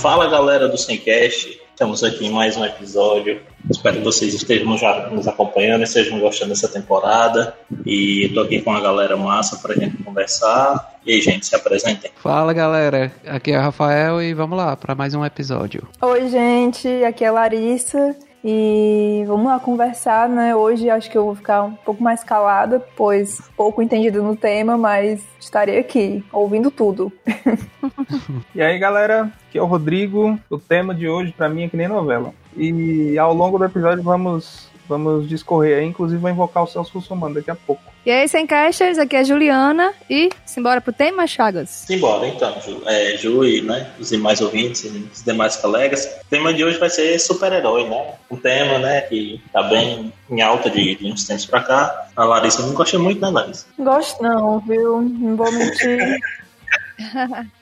Fala galera do Semcast, estamos aqui em mais um episódio. Espero que vocês estejam já nos acompanhando e estejam gostando dessa temporada. E estou aqui com a galera massa para a gente conversar. E aí, gente, se apresentem. Fala galera, aqui é o Rafael e vamos lá para mais um episódio. Oi, gente, aqui é a Larissa. E vamos lá conversar, né? Hoje acho que eu vou ficar um pouco mais calada, pois pouco entendido no tema, mas estarei aqui, ouvindo tudo. e aí, galera, aqui é o Rodrigo. O tema de hoje, para mim, é que nem novela. E ao longo do episódio vamos vamos discorrer aí, inclusive vou invocar o Celso Russomano daqui a pouco. E aí, sem casters, aqui é a Juliana e simbora pro tema, Chagas? Simbora, então, Ju, é, Ju e né, os demais ouvintes e os demais colegas. O tema de hoje vai ser super-herói, né? Um tema, né, que tá bem em alta de, de uns tempos pra cá. A Larissa não gosta muito, né, Larissa? Gosto não, viu? Não vou mentir.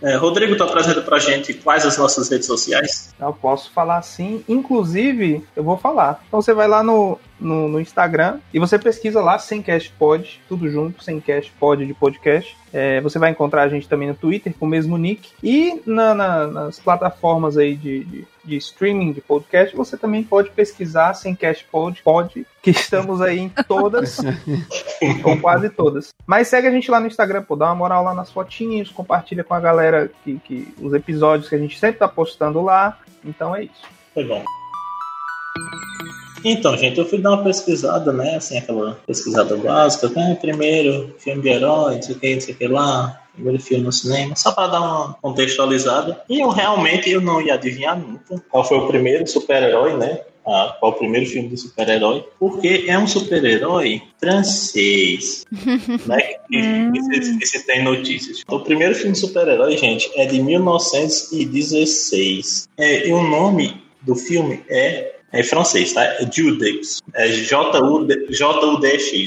É, Rodrigo, tu apresenta pra gente quais as nossas redes sociais? Eu posso falar sim, inclusive eu vou falar. Então você vai lá no, no, no Instagram e você pesquisa lá sem Cash Pod, tudo junto, sem Cash Pod de podcast. É, você vai encontrar a gente também no Twitter com o mesmo nick e na, na, nas plataformas aí de, de, de, streaming de podcast você também pode pesquisar sem Cash Pod, pod que estamos aí em todas ou quase todas. Mas segue a gente lá no Instagram, pô, dá uma moral lá nas fotinhas, compartilha com a galera que, que os episódios que a gente sempre tá postando lá. Então é isso. Foi bom. Então, gente, eu fui dar uma pesquisada, né? Assim, aquela pesquisada básica, né? Primeiro, filme de herói, não sei o que, não sei o que lá. Primeiro filme no cinema, só para dar uma contextualizada. E eu realmente eu não ia adivinhar nunca qual foi o primeiro super-herói, né? Ah, qual o primeiro filme de super-herói, porque é um super-herói francês, né? Que, que, se tem notícias. O primeiro filme de super-herói, gente, é de 1916. É, e o nome do filme é é francês, tá? Judex. É J-U-D-X,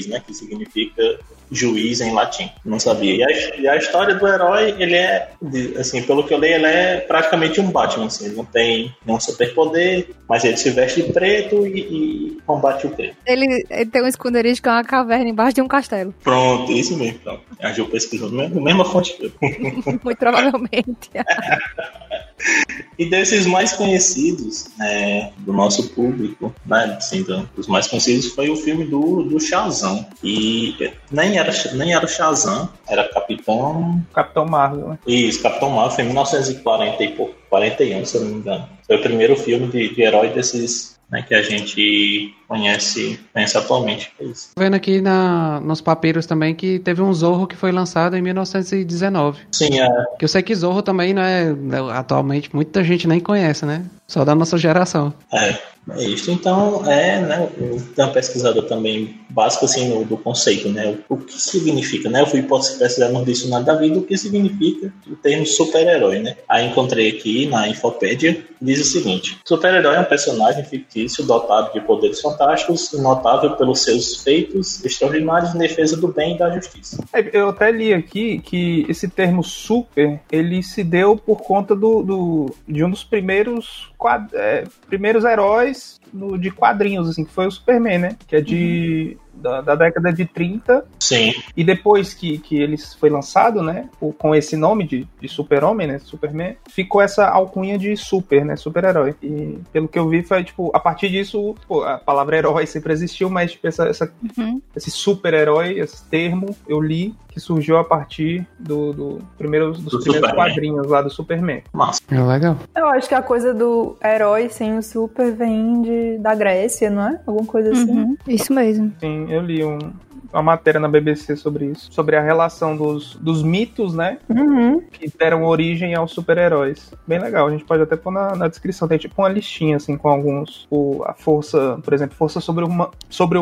né? Que significa juiz em latim. Não sabia. E a, e a, história do herói, ele é, assim, pelo que eu leio, ele é praticamente um Batman, assim. Ele não tem nenhum superpoder, mas ele se veste de preto e, e combate o preto. Ele, ele, tem um esconderijo que é uma caverna embaixo de um castelo. Pronto, isso mesmo. Pronto. A Gil pesquisou a mesma fonte que eu. Muito provavelmente. e desses mais conhecidos é, do nosso público, né, assim, dos mais conhecidos, foi o filme do, do Shazam. E nem era, nem era o Shazam, era Capitão... Capitão Marvel, né? Isso, Capitão Marvel, foi em 1940 e pouco, 41, se eu não me engano. Foi o primeiro filme de, de herói desses né, que a gente conhece, conhece atualmente. É isso. Vendo aqui na, nos papiros também que teve um Zorro que foi lançado em 1919. Sim, é. Que eu sei que Zorro também não é atualmente muita gente nem conhece, né? Só da nossa geração. É, é isso. Então, é, né, tem uma pesquisador também básico assim no, do conceito, né? O, o, que significa, né? Eu fui pesquisar no dicionário da vida o que significa o termo super-herói, né? Aí encontrei aqui na Infopédia, diz o seguinte: super-herói é um personagem fictício dotado de poderes fantásticos e notável pelos seus feitos extraordinários em defesa do bem e da justiça. É, eu até li aqui que esse termo super, ele se deu por conta do, do de um dos primeiros quad, é, primeiros heróis no, de quadrinhos, assim, que foi o Superman, né? Que é de. Uhum da, da, década de 30. Sim. E depois que, que ele foi lançado, né, com esse nome de, de super-homem, né, Superman, ficou essa alcunha de super, né, super-herói. E pelo que eu vi foi, tipo, a partir disso, pô, a palavra herói sempre existiu, mas, tipo, essa, essa uhum. esse super-herói, esse termo, eu li que surgiu a partir do, do primeiro, dos do primeiros Superman. quadrinhos lá do Superman. Massa. É legal. Eu acho que a coisa do herói sem o super vem de, da Grécia, não é? Alguma coisa assim. Uhum. Isso mesmo. Sim, eu li um, uma matéria na BBC sobre isso, sobre a relação dos, dos mitos, né? Uhum. Que deram origem aos super-heróis. Bem legal, a gente pode até pôr na, na, descrição. Tem tipo uma listinha, assim, com alguns. O, a força, por exemplo, força sobre-humana, sobre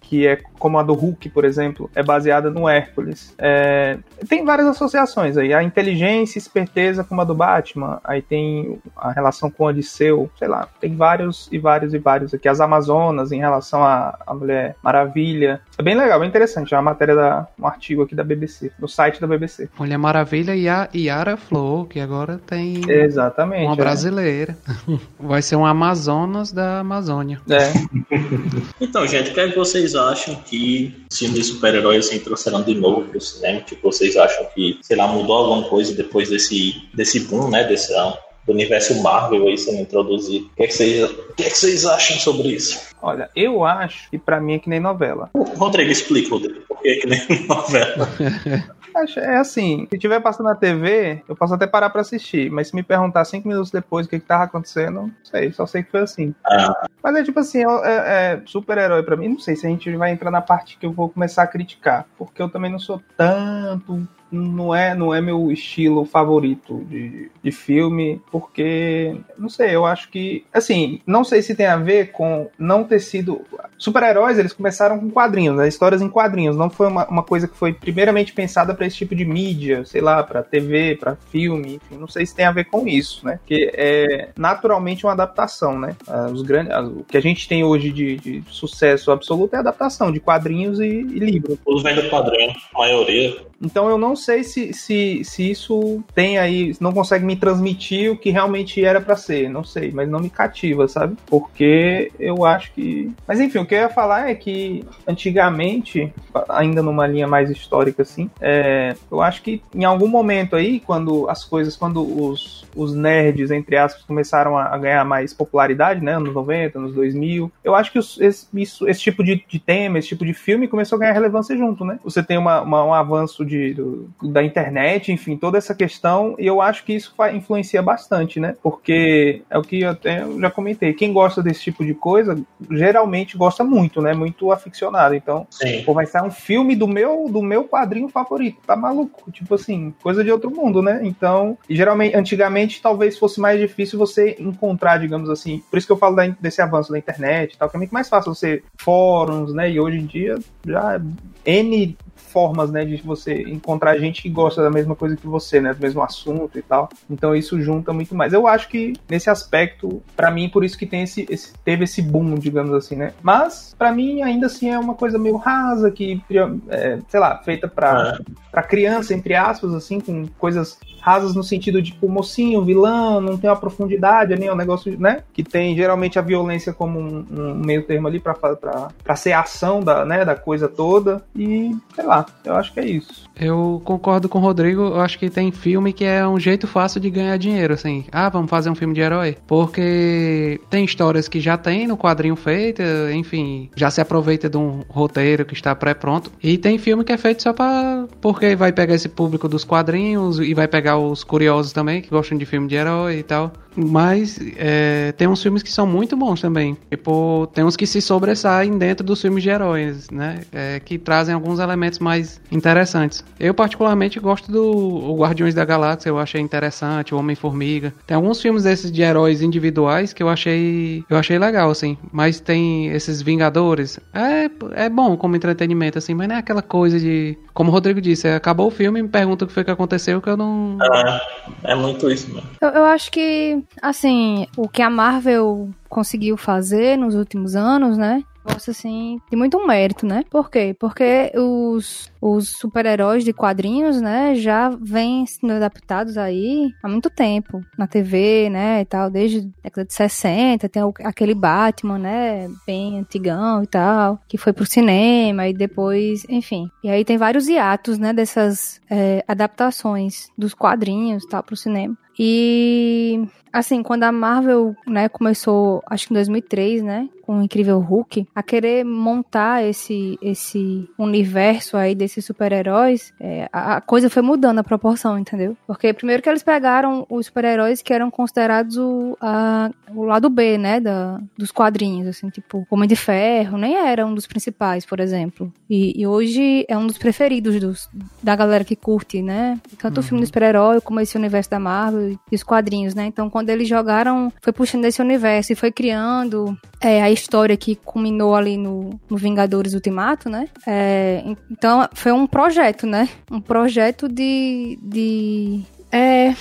que é como a do Hulk, por exemplo, é baseada no Hércules. É, tem várias associações aí. A inteligência e esperteza, como a do Batman. Aí tem a relação com o Odisseu, sei lá. Tem vários e vários e vários aqui. As Amazonas, em relação à, à Mulher Maravilha. É bem legal legal, bem interessante. É uma matéria da um artigo aqui da BBC, no site da BBC. Mulher Maravilha e a Yara Flor, que agora tem Exatamente. uma é. brasileira. Vai ser um Amazonas da Amazônia. É. Então, gente, o que, é que vocês acham que os filmes de super-heróis assim, trouxeram de novo pro cinema? Tipo, vocês acham que, sei lá, mudou alguma coisa depois desse, desse boom, né? Desse, ah, do universo Marvel aí sendo introduzido. O que, é que, vocês, o que, é que vocês acham sobre isso? Olha, eu acho que pra mim é que nem novela. O Rodrigo, explica, Rodrigo, por que é que nem novela? Acho- É assim, se tiver passando na TV, eu posso até parar pra assistir, mas se me perguntar cinco minutos depois o que, que tava acontecendo, não sei, só sei que foi assim. Ah, Mas é tipo assim, é, é super-herói pra mim, não sei se a gente vai entrar na parte que eu vou começar a criticar, porque eu também não sou tanto. Não é, não é meu estilo favorito de, de filme, porque, não sei, eu acho que, assim, não sei se tem a ver com não ter sido. Super-heróis, eles começaram com quadrinhos, né, histórias em quadrinhos, não foi uma, uma coisa que foi primeiramente pensada para esse tipo de mídia, sei lá, para TV, para filme, enfim, não sei se tem a ver com isso, né, porque é naturalmente uma adaptação, né, Ah, os grandes, ah, o que a gente tem hoje de, de sucesso absoluto é adaptação de quadrinhos e, e livros. os vendo padrão, a maioria. Então eu não sei se, se, se isso tem aí, não consegue me transmitir o que realmente era pra ser, não sei, mas não me cativa, sabe? Porque eu acho que. Mas enfim, o que eu ia falar é que antigamente, ainda numa linha mais histórica assim, é, eu acho que em algum momento aí, quando as coisas, quando os, os nerds, entre aspas, começaram a, ganhar mais popularidade, né? Anos 90, anos 2000, eu acho que os- esse, isso- esse tipo de, de tema, esse tipo de filme começou a ganhar relevância junto, né? Você tem uma, uma- um avanço de, da internet, enfim, toda essa questão, e eu acho que isso influencia bastante, né? Porque é o que eu até já comentei, quem gosta desse tipo de coisa, geralmente gosta muito, né? Muito aficionado. Então, Sim. Pô, vai sair um filme do meu, do meu quadrinho favorito. Tá maluco? Tipo assim, coisa de outro mundo, né? Então, geralmente, antigamente, talvez fosse mais difícil você encontrar, digamos assim. Por isso que eu falo da- desse avanço da internet e tal, que é muito mais fácil você fóruns, né? E hoje em dia já N formas, né, de você encontrar gente que gosta da mesma coisa que você, né, do mesmo assunto e tal. Então isso junta muito mais. Eu acho que nesse aspecto, pra mim, por isso que tem esse, esse- teve esse boom, digamos assim, né? Mas pra mim ainda assim é uma coisa meio rasa que, é, sei lá, feita pra É. pra criança, entre aspas, assim, com coisas rasas no sentido de, tipo, mocinho, vilão, não tem uma profundidade ali, é um negócio, né? Que tem geralmente a violência como um, um meio termo ali pra ser ação da, né, da coisa toda. E, sei lá, eu acho que é isso. Eu concordo com o Rodrigo, eu acho que tem filme que é um jeito fácil de ganhar dinheiro, assim. Ah, vamos fazer um filme de herói. Porque tem histórias que já tem no quadrinho feita, enfim, já se aproveita de um roteiro que está pré-pronto. E tem filme que é feito só pra. Porque vai pegar esse público dos quadrinhos e vai pegar os curiosos também, que gostam de filme de herói e tal. Mas é, tem uns filmes que são muito bons também. Tipo, tem uns que se sobressaem dentro dos filmes de heróis, né? É, que trazem alguns elementos mais interessantes. Eu, particularmente, gosto do Guardiões da Galáxia, eu achei interessante, o Homem-Formiga. Tem alguns filmes desses de heróis individuais que eu achei, eu achei legal, assim. Mas tem esses Vingadores. É, é bom como entretenimento, assim, mas não é aquela coisa de. Como o Rodrigo disse, acabou o filme, me pergunta o que foi que aconteceu, que eu não. É, é muito isso mesmo. Eu, eu acho que, assim, o que a Marvel conseguiu fazer nos últimos anos, né? Gosto, assim, de muito mérito, né? Por quê? Porque os, os super-heróis de quadrinhos, né, já vêm sendo adaptados aí há muito tempo. Na TV, né, e tal, desde a década de 60, tem aquele Batman, né, bem antigão e tal, que foi pro cinema e depois, enfim. E aí tem vários hiatos, né, dessas é, adaptações dos quadrinhos e tal pro cinema. E assim, quando a Marvel, né, começou, acho que em 2003, né, com o Incrível Hulk, a querer montar esse esse universo aí desses super-heróis, é, a, a coisa foi mudando a proporção, entendeu? Porque primeiro que eles pegaram os super-heróis que eram considerados o, a- o lado B, né, da, dos quadrinhos, assim, tipo, Homem de Ferro, nem era um dos principais, por exemplo. E, e hoje é um dos preferidos dos, da galera que curte, né, tanto o filme do super-herói como esse universo da Marvel e os quadrinhos, né? Então, quando eles jogaram, foi puxando esse universo e foi criando é, a história que culminou ali no, no Vingadores Ultimato, né? É, en- então, foi um projeto, né? Um projeto de. de é,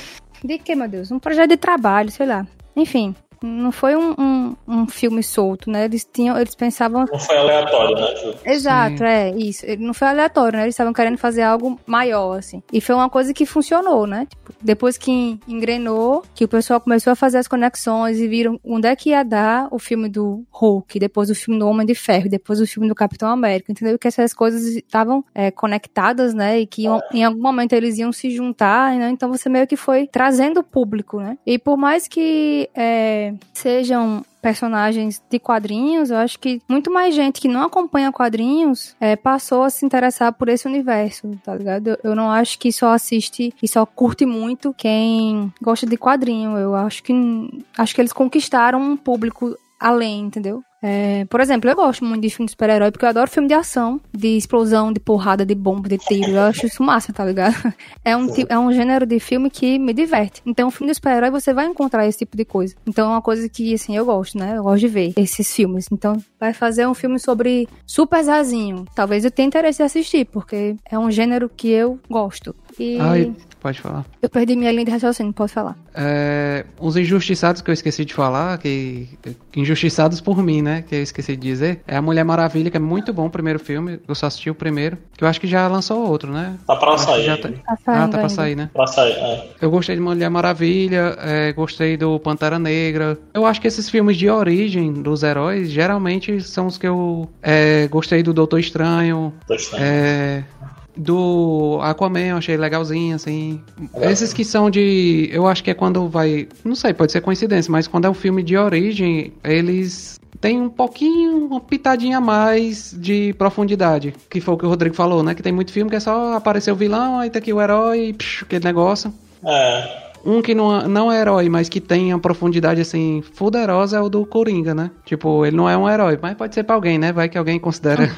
de que, meu Deus? Um projeto de trabalho, sei lá. Enfim. Não foi um, um, um filme solto, né? Eles tinham, eles pensavam. Não foi aleatório, né, Ju? Exato, Sim. é, isso. Ele Não foi aleatório, né? Eles estavam querendo fazer algo maior, assim. E foi uma coisa que funcionou, né? Tipo, depois que engrenou, que o pessoal começou a fazer as conexões e viram onde é que ia dar o filme do Hulk, depois o filme do Homem de Ferro, depois o filme do Capitão América, entendeu? Que essas coisas estavam é, conectadas, né? E que iam- em algum momento eles iam se juntar, né? Então você meio que foi trazendo o público, né? E por mais que é, sejam personagens de quadrinhos, eu acho que muito mais gente que não acompanha quadrinhos é, passou a se interessar por esse universo, tá ligado? Eu, eu não acho que só assiste e só curte muito quem gosta de quadrinho. Eu acho que acho que eles conquistaram um público além, entendeu? É, por exemplo, eu gosto muito de filme de super-herói porque eu adoro filme de ação, de explosão, de porrada, de bomba, de tiro. Eu acho isso massa, tá ligado? É um, é um gênero de filme que me diverte. Então, filme de super-herói você vai encontrar esse tipo de coisa. Então, é uma coisa que, assim, eu gosto, né? Eu gosto de ver esses filmes. Então, vai fazer um filme sobre Super Zazinho. Talvez eu tenha interesse em assistir, porque é um gênero que eu gosto. E Ai, pode falar. eu perdi minha linha de raciocínio, posso falar? É, uns injustiçados que eu esqueci de falar, que injustiçados por mim, né? Que eu esqueci de dizer. É a Mulher Maravilha, que é muito bom o primeiro filme. Eu só assisti o primeiro. Que eu acho que já lançou outro, né? Tá pra sair. já tá- Tá Ah, tá pra sair, né? Pra sair, é. Eu gostei de Mulher Maravilha, é, gostei do Pantera Negra. Eu acho que esses filmes de origem dos heróis, geralmente são os que eu é, gostei do Doutor Estranho, Tô estranho. é, do Aquaman, eu achei legalzinho, assim. Esses que são de. Eu acho que é quando vai. Não sei, pode ser coincidência, mas quando é um filme de origem, eles. Tem um pouquinho, uma pitadinha a mais de profundidade. Que foi o que o Rodrigo falou, né? Que tem muito filme que é só aparecer o vilão, aí tá aqui o herói, psh, aquele negócio. É. Um que não, não é herói, mas que tem uma profundidade assim, fuderosa é o do Coringa, né? Tipo, ele não é um herói, mas pode ser pra alguém, né? Vai que alguém considera.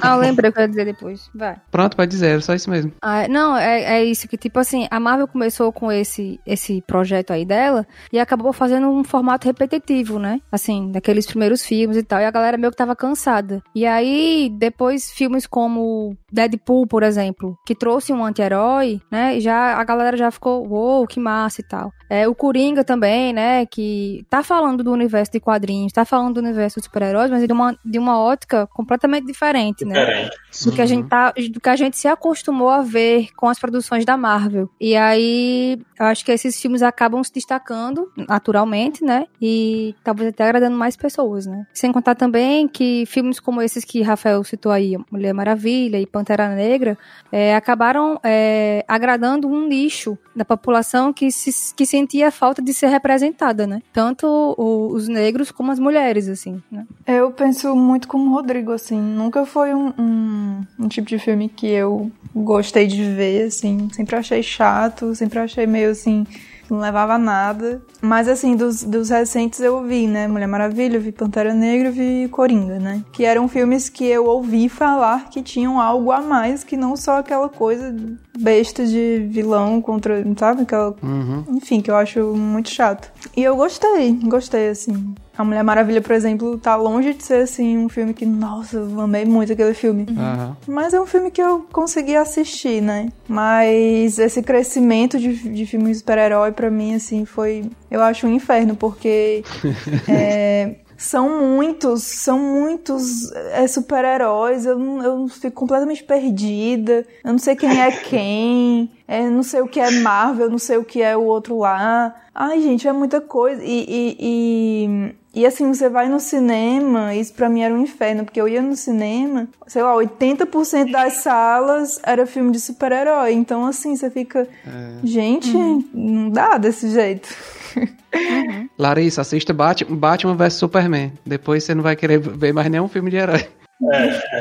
Ah, eu lembrei o que eu ia dizer depois. Vai. Pronto, pode dizer, era só isso mesmo. Ah, não, é, é isso que, tipo assim, a Marvel começou com esse, esse projeto aí dela e acabou fazendo um formato repetitivo, né? Assim, daqueles primeiros filmes e tal, e a galera meio que tava cansada. E aí, depois, filmes como Deadpool, por exemplo, que trouxe um anti-herói, né? E já, a galera já ficou, uou, que massa e tal. É, o Coringa também, né? Que tá falando do universo de quadrinhos, tá falando do universo de super-heróis, mas de uma, de uma ótica completamente diferente, né? Diferente. do que a gente tá, do que a gente se acostumou a ver com as produções da Marvel. E aí, eu acho que esses filmes acabam se destacando naturalmente, né? E talvez até agradando mais pessoas, né? Sem contar também que filmes como esses que Rafael citou aí, Mulher Maravilha e Pantera Negra, é, acabaram é, agradando um nicho da população que, se, que sentia falta de ser representada, né? Tanto o- os negros como as mulheres, assim, né? Eu penso muito como o Rodrigo, assim. Nunca foi um, um, um tipo de filme que eu gostei de ver, assim. Sempre achei chato, sempre achei meio assim. Não levava a nada. Mas, assim, dos, dos recentes eu vi, né? Mulher Maravilha, eu vi Pantera Negra, eu vi Coringa, né? Que eram filmes que eu ouvi falar que tinham algo a mais que não só aquela coisa besta de vilão contra, sabe? Aquela Uhum. enfim, que eu acho muito chato. E eu gostei, gostei, assim. A Mulher Maravilha, por exemplo, tá longe de ser, assim, um filme que, nossa, eu amei muito aquele filme. Aham. Mas é um filme que eu consegui assistir, né? Mas esse crescimento de, de filme super-herói, pra mim, assim, foi. Eu acho um inferno, porque. é, são muitos, são muitos é, super-heróis. Eu, eu fico completamente perdida. Eu não sei quem é quem. É, não sei o que é Marvel, não sei o que é o outro lá. Ai, gente, é muita coisa. E, e, e, e, assim, você vai no cinema, isso pra mim era um inferno, porque eu ia no cinema, sei lá, 80% das salas era filme de super-herói. Então, assim, você fica. Gente, não dá desse jeito. Larissa, assista Batman, Batman vs Superman. Depois você não vai querer ver mais nenhum filme de herói.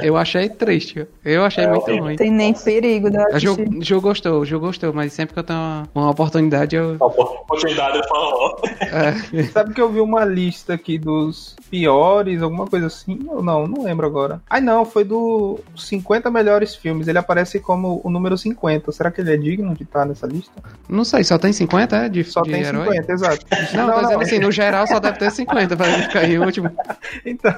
Eu achei triste. Eu achei muito ruim. Tem nem perigo de eu A Ju, assistir. Ju gostou, Ju gostou, mas sempre que eu tenho uma, uma oportunidade, eu. A oportunidade falou. É, Sabe que eu vi uma lista aqui dos piores, alguma coisa assim? Ou não, não lembro agora. Ai não, foi do 50 melhores filmes. Ele aparece como o número 50. Será que ele é digno de estar nessa lista? não sei, só tem 50, é? De, Só de tem herói? 50, exato. Não, tô dizendo assim, no geral só deve ter 50 pra ele ficar em último. Então,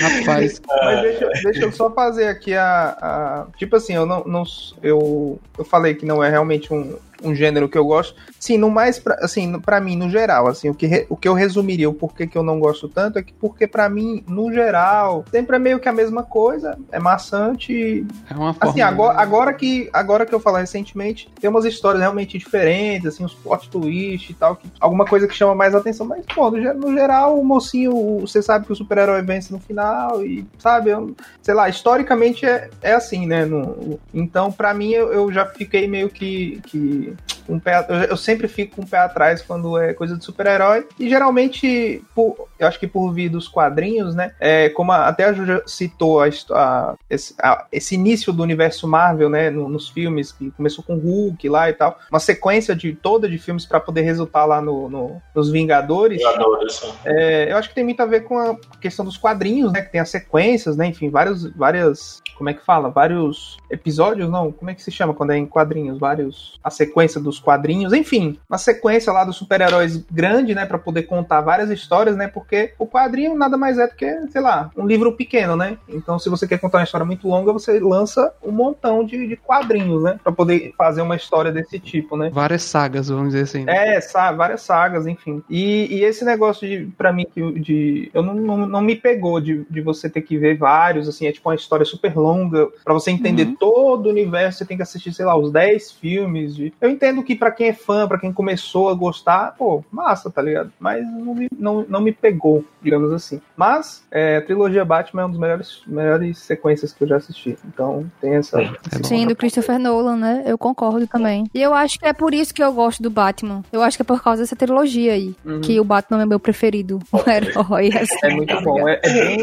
Rapaz. Mas deixa, deixa eu só fazer aqui a, a- Tipo assim, eu não, não. eu, eu falei que não é realmente um um gênero que eu gosto. Sim, no mais, pra, assim, para mim, no geral, assim, o que, re, o que eu resumiria, o porquê que eu não gosto tanto é que porque para mim, no geral, sempre é meio que a mesma coisa, é maçante. É uma forma. Assim, agora, agora que agora que eu falar recentemente, tem umas histórias realmente diferentes, assim, uns plot twist e tal, que, alguma coisa que chama mais atenção, mas pô, no, no geral, o mocinho, você sabe que o super-herói vence no final e sabe, eu, sei lá, historicamente é, é assim, né? No, então, para mim, eu, eu já fiquei meio que, que um pé, eu sempre fico com um pé atrás quando é coisa de super-herói. E geralmente, por, eu acho que por vir dos quadrinhos, né? É, como a, até a Juja citou a, a, esse, esse, início do universo Marvel, né? No, nos filmes, que começou com Hulk lá e tal. Uma sequência de toda de filmes para poder resultar lá no, no nos Vingadores. Vingadores é, eu acho que tem muito a ver com a questão dos quadrinhos, né? Que tem as sequências, né? Enfim, vários, várias. Como é que fala? Vários episódios, não? Como é que se chama quando é em quadrinhos? Vários. A sequência dos quadrinhos, enfim, uma sequência lá dos super-heróis grande, né, para poder contar várias histórias, né, porque o quadrinho nada mais é do que, sei lá, um livro pequeno, né? Então, se você quer contar uma história muito longa, você lança um montão de, de quadrinhos, né, para poder fazer uma história desse tipo, né? Várias sagas, vamos dizer assim. Né? É, várias sagas, enfim. E, e esse negócio de, para mim, de, eu não, não, não, me pegou de, de você ter que ver vários, assim, é tipo uma história super longa, para você entender uhum. todo o universo, você tem que assistir, sei lá, os 10 filmes. De... Eu entendo que que para quem é fã, para quem começou a gostar, pô, massa, tá ligado? Mas não me, não, não me pegou, digamos assim. Mas é, a trilogia Batman é uma das melhores, melhores sequências que eu já assisti. Então tem essa. É Sim, do Christopher Nolan, né? Eu concordo também. E eu acho que é por isso que eu gosto do Batman. Eu acho que é por causa dessa trilogia aí. Uhum. Que o Batman é meu preferido. O herói. Assim, é muito bom. É, é bem,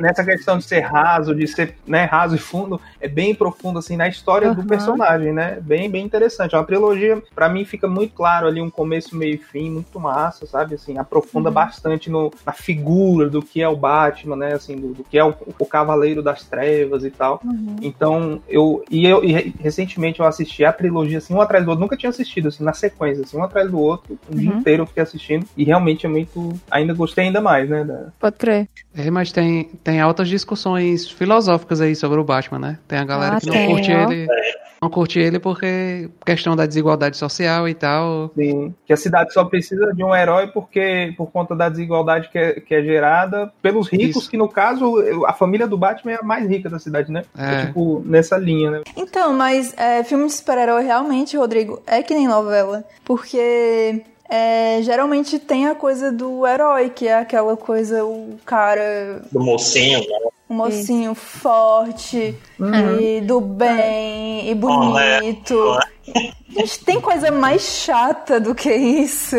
nessa questão de ser raso, de ser né, raso e fundo, é bem profundo assim na história uhum. do personagem, né? Bem, bem interessante. É uma trilogia para mim fica muito claro ali um começo, meio e fim, muito massa, sabe? Assim, aprofunda uhum. bastante no, na figura do que é o Batman, né? Assim, do, do que é o, o, Cavaleiro das Trevas e tal. Uhum. Então, eu e eu e recentemente eu assisti a trilogia assim, um atrás do outro, nunca tinha assistido assim, na sequência, assim, um atrás do outro, um uhum. dia inteiro eu fiquei assistindo e realmente é muito, ainda gostei ainda mais, né? Da... Pode crer. É, mas tem tem altas discussões filosóficas aí sobre o Batman, né? Tem a galera ah, que não tem, curte ó. ele não curte ele porque questão da desigualdade social e tal. Sim, que a cidade só precisa de um herói porque por conta da desigualdade que é, que é gerada pelos ricos, Isso. que no caso a família do Batman é a mais rica da cidade, né? É. é tipo, nessa linha, né? Então, mas é, filme de super-herói realmente, Rodrigo, é que nem novela. Porque é, geralmente tem a coisa do herói, que é aquela coisa, o cara. Do mocinho, né? Um mocinho Isso. forte, uhum. e do bem, e bonito. Né? Gente, tem coisa mais chata do que isso.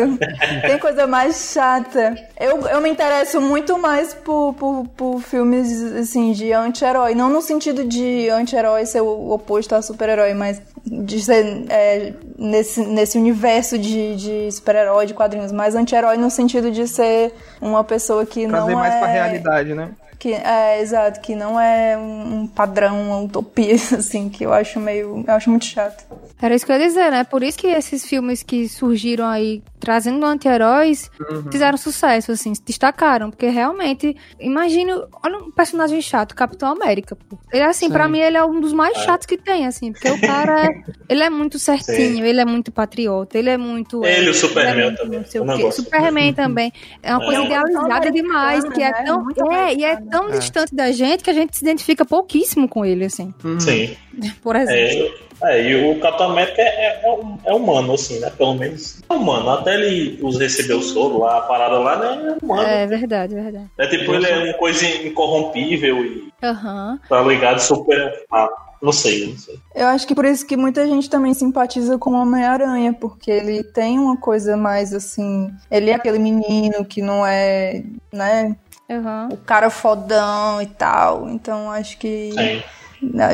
Tem coisa mais chata. Eu, eu me interesso muito mais por, por, por filmes, assim, de anti-herói. Não no sentido de anti-herói ser o oposto a super-herói, mas de ser é, nesse, nesse universo de, de super-herói, de quadrinhos. Mas anti-herói no sentido de ser uma pessoa que Trazer não mais é... pra realidade, né? Que, é, exato, que não é um padrão, uma utopia, assim, que eu acho meio. Eu acho muito chato. Era isso que eu ia dizer, né? Por isso que esses filmes que surgiram aí trazendo anti-heróis uhum. fizeram sucesso, assim, se destacaram. Porque realmente, imagina, olha um personagem chato, Capitão América. Pô. Ele, assim, para mim, ele é um dos mais é. chatos que tem, assim, porque o cara, ele é muito certinho, Sim. ele é muito patriota, ele é muito. Ele, é, o Superman é também. o Superman também. É uma coisa idealizada demais, que é né? tão. É, e é tão é. distante da gente que a gente se identifica pouquíssimo com ele, assim. Sim. Por exemplo. É, é, e o Capitão América é, é, é, humano, assim, né? Pelo menos é humano. Até ele os receber o soro lá, a parada lá, né? É humano. É verdade, é verdade. É tipo, ele é uma coisa incorrompível e. Uhum. Tá ligado super. Ah, não sei, não sei. Eu acho que por isso que muita gente também simpatiza com o Homem-Aranha, porque ele tem uma coisa mais assim. Ele é aquele menino que não é, né? Uhum. O cara fodão e tal. Então acho que. Sim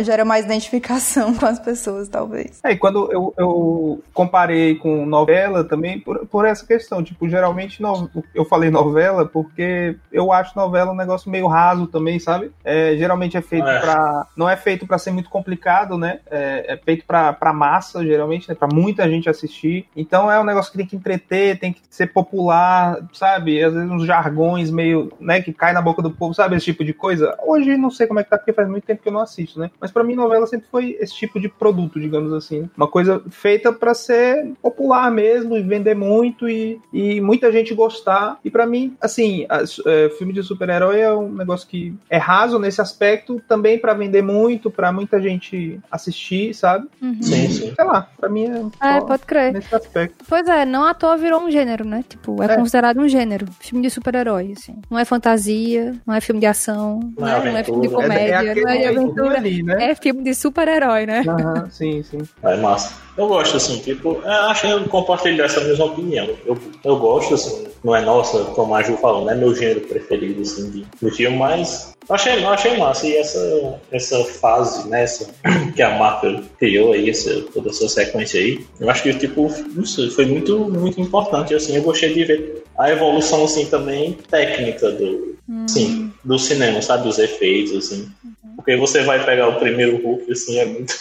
gera mais identificação com as pessoas, talvez. É, e quando eu, eu comparei com novela também, por, por essa questão, tipo, geralmente no, eu falei novela porque eu acho novela um negócio meio raso também, sabe? É, geralmente é feito é. para não é feito para ser muito complicado, né? É, é feito para massa, geralmente, né? para muita gente assistir. Então é um negócio que tem que entreter, tem que ser popular, sabe? Às vezes uns jargões meio, né, que cai na boca do povo, sabe? Esse tipo de coisa. Hoje não sei como é que tá, porque faz muito tempo que eu não assisto, né? Né? Mas para mim novela sempre foi esse tipo de produto, digamos assim, uma coisa feita para ser popular mesmo e vender muito e, e muita gente gostar. E para mim, assim, a, é, filme de super-herói é um negócio que é raso nesse aspecto, também para vender muito, para muita gente assistir, sabe? Uhum. Sim, sim. Sei lá, pra mim é, É, pode crer. nesse aspecto. Pois é, não à toa virou um gênero, né? Tipo, é, É. considerado um gênero. Filme de super-herói, assim. Não é fantasia, não é filme de ação, Não não é é, não é filme de comédia, aquele não é de aventura. Ali, né? É filme de super-herói, né? Aham, sim, sim. É massa. Eu gosto, assim, tipo, eu acho que eu compartilho dessa mesma opinião. Eu, eu gosto, assim, não é nossa, como a Ju falou, não é meu gênero preferido, assim, de, do filme, mas eu achei, eu achei massa. E essa, essa fase, né, essa, que a Marvel criou aí, essa, toda essa sequência aí, eu acho que, tipo, não sei, foi muito, muito importante, assim, eu gostei de ver a evolução, assim, também técnica do, sim, do cinema, sabe, dos efeitos, assim. Porque você vai pegar o primeiro Hulk, assim, é muito...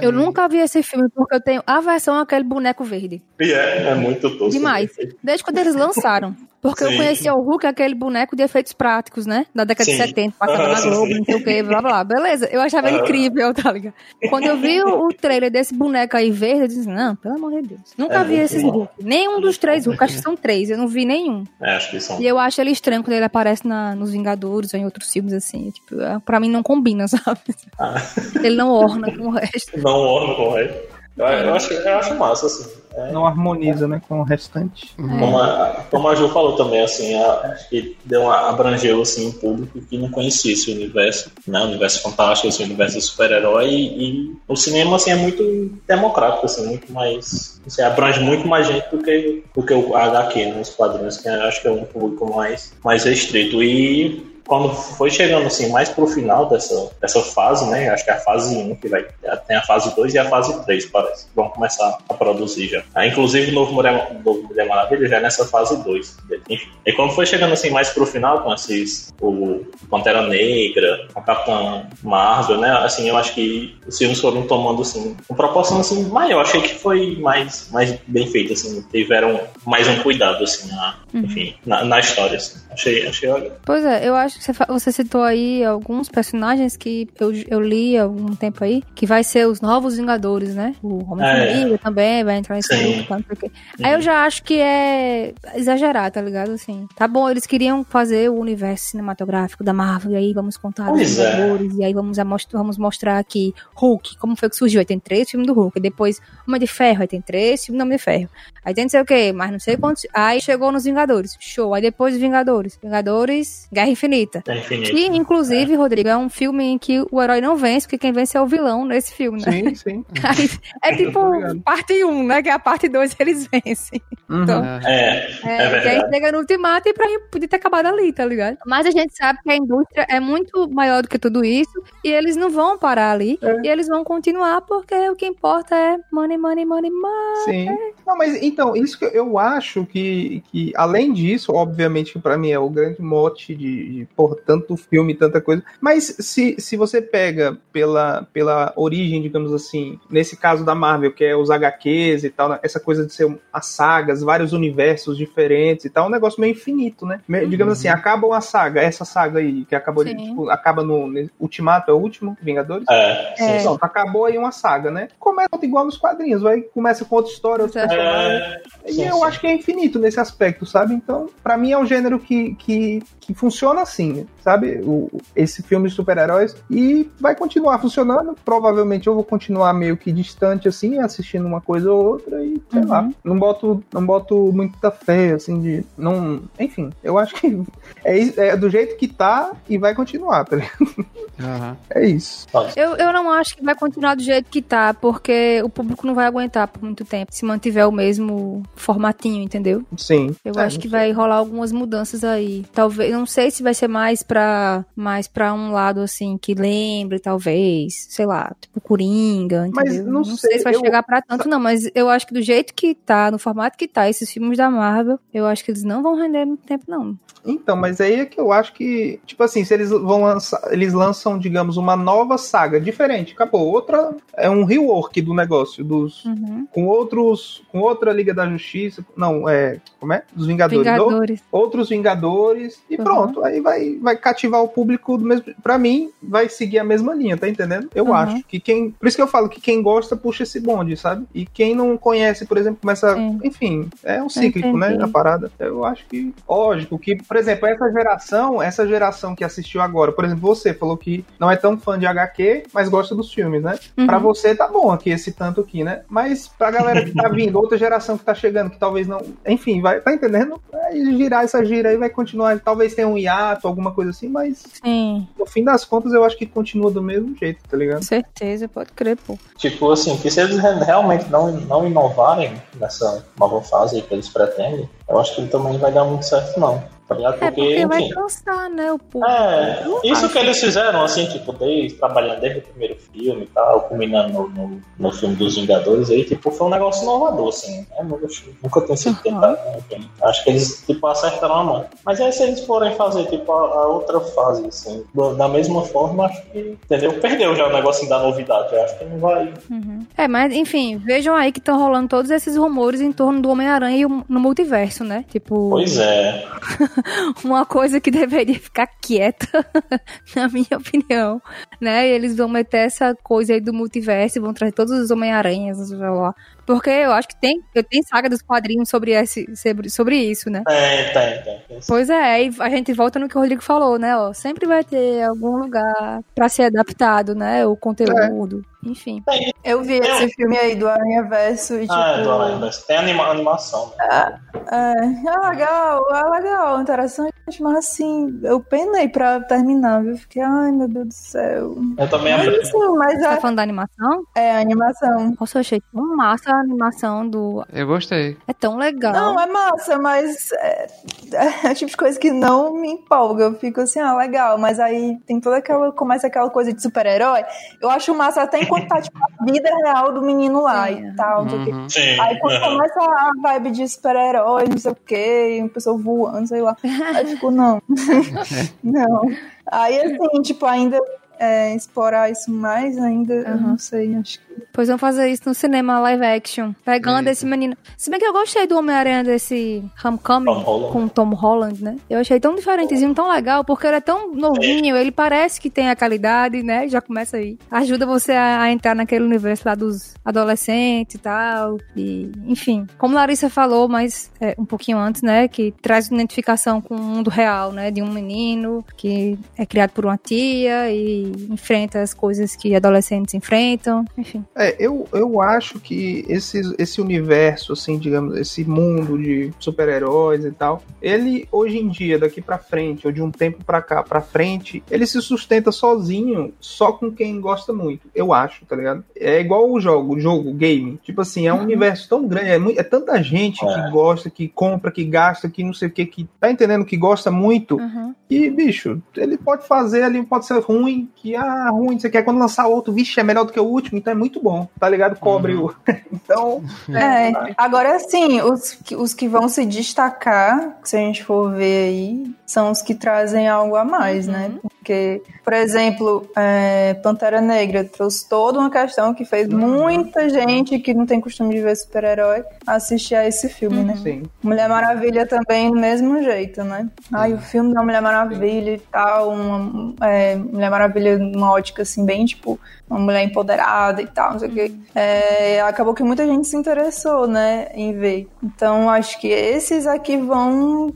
Eu nunca vi esse filme porque eu tenho aversão àquele boneco verde. E é, é muito tosco. Demais. Desde quando eles lançaram. Porque eu Sim. conhecia o Hulk, aquele boneco de efeitos práticos, né? Da década Sim. de 70, passava Ah, na Globo, não sei o que, blá blá. Beleza, eu achava ele Ah. incrível, tá ligado? Quando eu vi o, trailer desse boneco aí verde, eu disse, não, pelo amor de Deus. Nunca É vi esses. Hulk. Nenhum dos três Hulk, acho que são três, eu não vi nenhum. É, acho que são. E eu acho ele estranho quando ele aparece na, nos Vingadores ou em outros filmes, assim. Tipo, é- pra mim não combina, sabe? Ah. Ele não orna com o resto. Não orno com o resto. Eu, eu acho, eu acho massa, assim. É, Não harmoniza, né, com o restante. como, a, como a Ju falou também, assim, a- acho que deu uma, abrangeu assim, um público que não conhecia esse universo, né? O universo fantástico, esse universo de super-herói. E, o cinema assim, é muito democrático, assim, muito mais. Assim, abrange muito mais gente do que, do que o HQ, né, os quadrinhos, que eu acho que é um público mais, mais restrito. E quando foi chegando assim mais pro final dessa, dessa fase, né? Acho que é a fase 1 que vai tem a fase 2 e a fase 3, parece. que Vão começar a produzir já. Ah, inclusive o novo Mulher, novo Mulher Maravilha já é nessa fase 2. Enfim. E quando foi chegando assim mais pro final com esses o Pantera Negra, a Capitã Marvel, né? Assim, eu acho que os filmes foram tomando assim uma proporção assim maior. Achei que foi mais mais bem feito assim, tiveram mais um cuidado assim, na, enfim, na, na história assim. Achei, achei olha, Pois é, eu acho que você, você citou aí alguns personagens que eu, eu li há algum tempo aí, que vai ser os novos Vingadores, né? O Homem-Formiga também vai entrar nesse grupo, tá, não sei o quê. Aí eu já acho que é exagerar, tá ligado? Assim, tá bom, eles queriam fazer o universo cinematográfico da Marvel, e aí vamos contar os Pois é. Vingadores, e aí vamos, vamos mostrar aqui Hulk, como foi que surgiu. Aí tem três filmes do Hulk, e depois Homem de Ferro, aí tem três filmes do Homem de Ferro. Aí tem não sei o que, mas não sei quantos. Aí chegou nos Vingadores, show. Aí depois os Vingadores, Vingadores, Guerra Infinita. É infinito. Que, inclusive, Rodrigo, é um filme em que o herói não vence, porque quem vence é o vilão nesse filme, né? Sim, sim. Aí, é tipo parte 1, né? Que é a parte 2 eles vencem. Uhum. Então, É, é, é que aí chega no ultimato e pra mim podia ter acabado ali, tá ligado? Mas a gente sabe que a indústria é muito maior do que tudo isso e eles não vão parar ali É. e eles vão continuar porque o que importa é money, money, money, money. Sim. Não, mas então, isso que eu acho que, que além disso, obviamente que pra mim é o grande mote de, de por tanto filme, tanta coisa, mas se, se você pega pela, pela origem, digamos assim, nesse caso da Marvel, que é os HQs e tal, né, essa coisa de ser as sagas, vários universos diferentes e tal, é um negócio meio infinito, né? Me- Digamos assim, acaba uma saga, essa saga aí, que acabou de, tipo, acaba no, no Ultimato, é o último, Vingadores? É, É. Pronto, acabou aí uma saga, né? Começa igual nos quadrinhos, vai, começa com outra história, outros É. personagens. É, E sim, eu sim. acho que é infinito nesse aspecto, sabe? Então, pra mim é um gênero que, que, que funciona assim, sabe? O, esse filme de super-heróis e vai continuar funcionando. Provavelmente eu vou continuar meio que distante assim, assistindo uma coisa ou outra e sei Uhum. lá. Não boto, não boto muita fé assim de não, enfim. Eu acho que é, é do jeito que tá e vai continuar, tá ligado? Aham. É isso. Eu, eu não acho que vai continuar do jeito que tá, porque o público não vai aguentar por muito tempo se mantiver o mesmo formatinho, entendeu? Sim. Eu É, acho que vai rolar algumas mudanças aí. Talvez, não sei se vai ser mais pra mais para um lado assim que lembre, talvez, sei lá, tipo Coringa, Mas entendeu? não sei, sei, se vai eu- chegar pra tanto não, mas eu acho que do jeito que tá, no formato que tá esses filmes da Marvel, eu acho que eles não vão render muito tempo não. Então, mas aí é que eu acho que, tipo assim, se eles vão lançar, eles lançam, digamos, uma nova saga diferente, acabou. Outra é um rework do negócio, dos Uhum. com outros com outra Liga da Justiça. Não, é. Como é? Dos Vingadores. Vingadores. Outros Vingadores. E Uhum. pronto. Aí vai, vai cativar o público do mesmo. Pra mim, vai seguir a mesma linha, tá entendendo? Eu Uhum. acho. que quem Por isso que eu falo que quem gosta puxa esse bonde, sabe? E quem não conhece, por exemplo, começa. Sim. Enfim, é um cíclico, né? A parada. Eu acho que. Lógico que, por exemplo, essa geração, essa geração que assistiu agora, por exemplo, você falou que não é tão fã de HQ, mas gosta dos filmes, né? Uhum. Pra você tá bom aqui esse tanto aqui, né? Mas pra galera que tá vindo, outra geração que tá chegando, que talvez não. Enfim, vai, tá entendendo? Vai girar essa gira aí, vai continuar. Talvez tenha um hiato, alguma coisa assim, mas Sim, no fim das contas eu acho que continua do mesmo jeito, tá ligado? certeza, pode crer, pô. Tipo assim, que se eles re- realmente não, não inovarem nessa nova fase aí que eles pretendem, eu acho que também não vai dar muito certo, não. Tá? É, porque vai enfim. cansar, né, o público. É, isso acho. que eles fizeram, assim, tipo, desde, trabalhando desde o primeiro filme e tal, culminando no, no, no filme dos Vingadores aí, tipo, foi um negócio inovador, assim, né? Nunca, nunca tem sido Uhum. tentado, né? Acho que eles, tipo, acertaram a mão. Mas aí se eles forem fazer, tipo, a, a outra fase, assim, da mesma forma, acho que, entendeu? Perdeu já o negócio da novidade, acho que não vai... Uhum. É, mas enfim, vejam aí que estão rolando todos esses rumores em torno do Homem-Aranha e no multiverso, né? Tipo, Pois é. uma coisa que deveria ficar quieta, na minha opinião, né? E eles vão meter essa coisa aí do multiverso vão trazer todos os Homem-Aranhas, blá. Porque eu acho que tem, eu tenho saga dos quadrinhos sobre, esse, sobre, sobre isso, né? Tem, tem, tem. tem. Pois é, aí a gente volta no que o Rodrigo falou, né? Ó, sempre vai ter algum lugar pra ser adaptado, né? O conteúdo, enfim. Eu vi esse filme aí do Aranha Verso e tipo. Ah, é do Aranha Verso. Tem anima, animação, né? É, é legal, é legal, interessante, mas assim, eu penei pra terminar, viu? Fiquei, ai meu Deus do céu. Eu também Mas aprendi. assim, mas Você tá é, falando da animação? é animação. Nossa, eu achei tão massa a animação do. Eu gostei. É tão legal. Não, é massa, mas é, é o tipo de coisa que não me empolga. Eu fico assim, ah, legal, mas aí tem toda aquela. Começa aquela coisa de super-herói. Eu acho massa até enquanto tá, tipo, a vida real do menino lá Sim. e tal. o quê. Uhum. Sim. Aí quando começa a vibe de super-herói, não sei o quê, uma pessoa voando, sei lá. Aí não. não. Aí assim, tipo, ainda é, explorar isso mais, ainda, eu Aham. não sei, acho que. Pois vamos fazer isso no cinema live action. Pegando Eita. esse menino. Se bem que eu gostei do Homem-Aranha desse Homecoming Tom com o Tom Holland, né? Eu achei tão diferentezinho, tão legal, porque ele é tão novinho, ele parece que tem a qualidade, né? Já começa aí. Ajuda você a, a entrar naquele universo lá dos adolescentes e tal. E, enfim, como Larissa falou, mas é, um pouquinho antes, né? Que traz identificação com o mundo real, né? De um menino que é criado por uma tia e enfrenta as coisas que adolescentes enfrentam. Enfim. É, eu, eu acho que esse, esse universo, assim, digamos, esse mundo de super-heróis e tal, ele hoje em dia, daqui pra frente, ou de um tempo pra cá, pra frente, ele se sustenta sozinho, só com quem gosta muito, eu acho, tá ligado? É igual o jogo, o jogo, o game. Tipo assim, é um universo tão grande, é, é tanta gente É. que gosta, que compra, que gasta, que não sei o que, que tá entendendo que gosta muito. Uhum. E, bicho, ele pode fazer ali, pode ser ruim, que ah, ruim, você quer quando lançar outro, vixe, é melhor do que o último, então é muito bom, tá ligado? Cobre o. então, É, agora assim, os, que- os que vão se destacar, se a gente for ver aí, são os que trazem algo a mais, né? Porque, por exemplo, é, Pantera Negra trouxe toda uma questão que fez muita gente que não tem costume de ver super-herói assistir a esse filme, né? sim. Mulher Maravilha também do mesmo jeito, né? Ai, o filme da Mulher Maravilha e tal, uma, é, Mulher Maravilha numa ótica assim, bem tipo, uma mulher empoderada e tal, não sei o quê. É, acabou que muita gente se interessou, né, em ver. Então, acho que esses aqui vão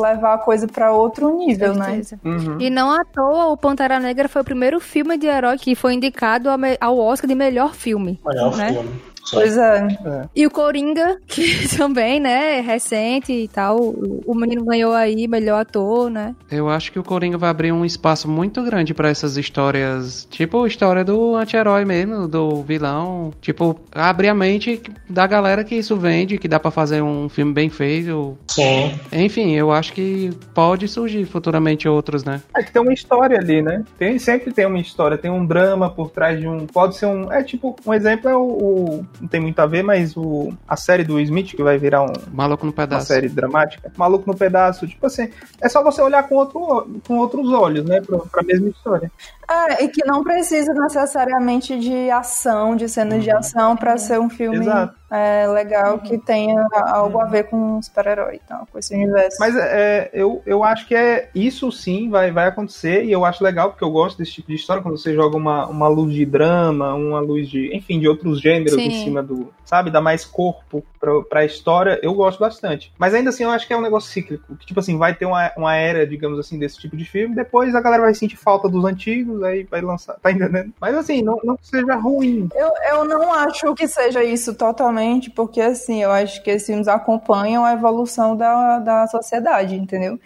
levar a coisa pra outro nível, né? Uhum. E não à toa, o Pantera Negra foi o primeiro filme de herói que foi indicado ao Oscar de melhor filme. Melhor né? filme. Pois é. E o Coringa, que também, né, é recente e tal. O menino ganhou aí melhor ator, né? Eu acho que o Coringa vai abrir um espaço muito grande pra essas histórias, tipo a história do anti-herói mesmo, do vilão, tipo, abrir a mente da galera que isso vende, que dá pra fazer um filme bem feito. Sim. Enfim, eu acho que pode surgir futuramente outros, né? É que tem uma história ali, né? Tem, sempre tem uma história, tem um drama por trás de um. Pode ser um. É tipo, um exemplo é o. o- não tem muito a ver, mas o, a série do Smith, que vai virar um, Maluco no uma pedaço. série dramática. Maluco no pedaço. Tipo assim, é só você olhar com, outro, com outros olhos, né? Pra, pra mesma história. É, e que não precisa necessariamente de ação, de cenas de ação pra ser um filme Exato. É, legal que tenha algo a ver com super-herói, então, com esse universo. Mas é, eu, eu acho que é isso sim vai, vai acontecer, e eu acho legal, porque eu gosto desse tipo de história, quando você joga uma, uma luz de drama, uma luz de, enfim, de outros gêneros Sim. em cima do, sabe, dá mais corpo pra, pra história, eu gosto bastante. Mas ainda assim, eu acho que é um negócio cíclico, que tipo assim, vai ter uma, uma era, digamos assim, desse tipo de filme, depois a galera vai sentir falta dos antigos, aí vai lançar, tá entendendo? Mas assim, não, não que seja ruim. Eu, eu não acho que seja isso totalmente, porque assim, eu acho que esses filmes acompanham a evolução da, da sociedade, entendeu?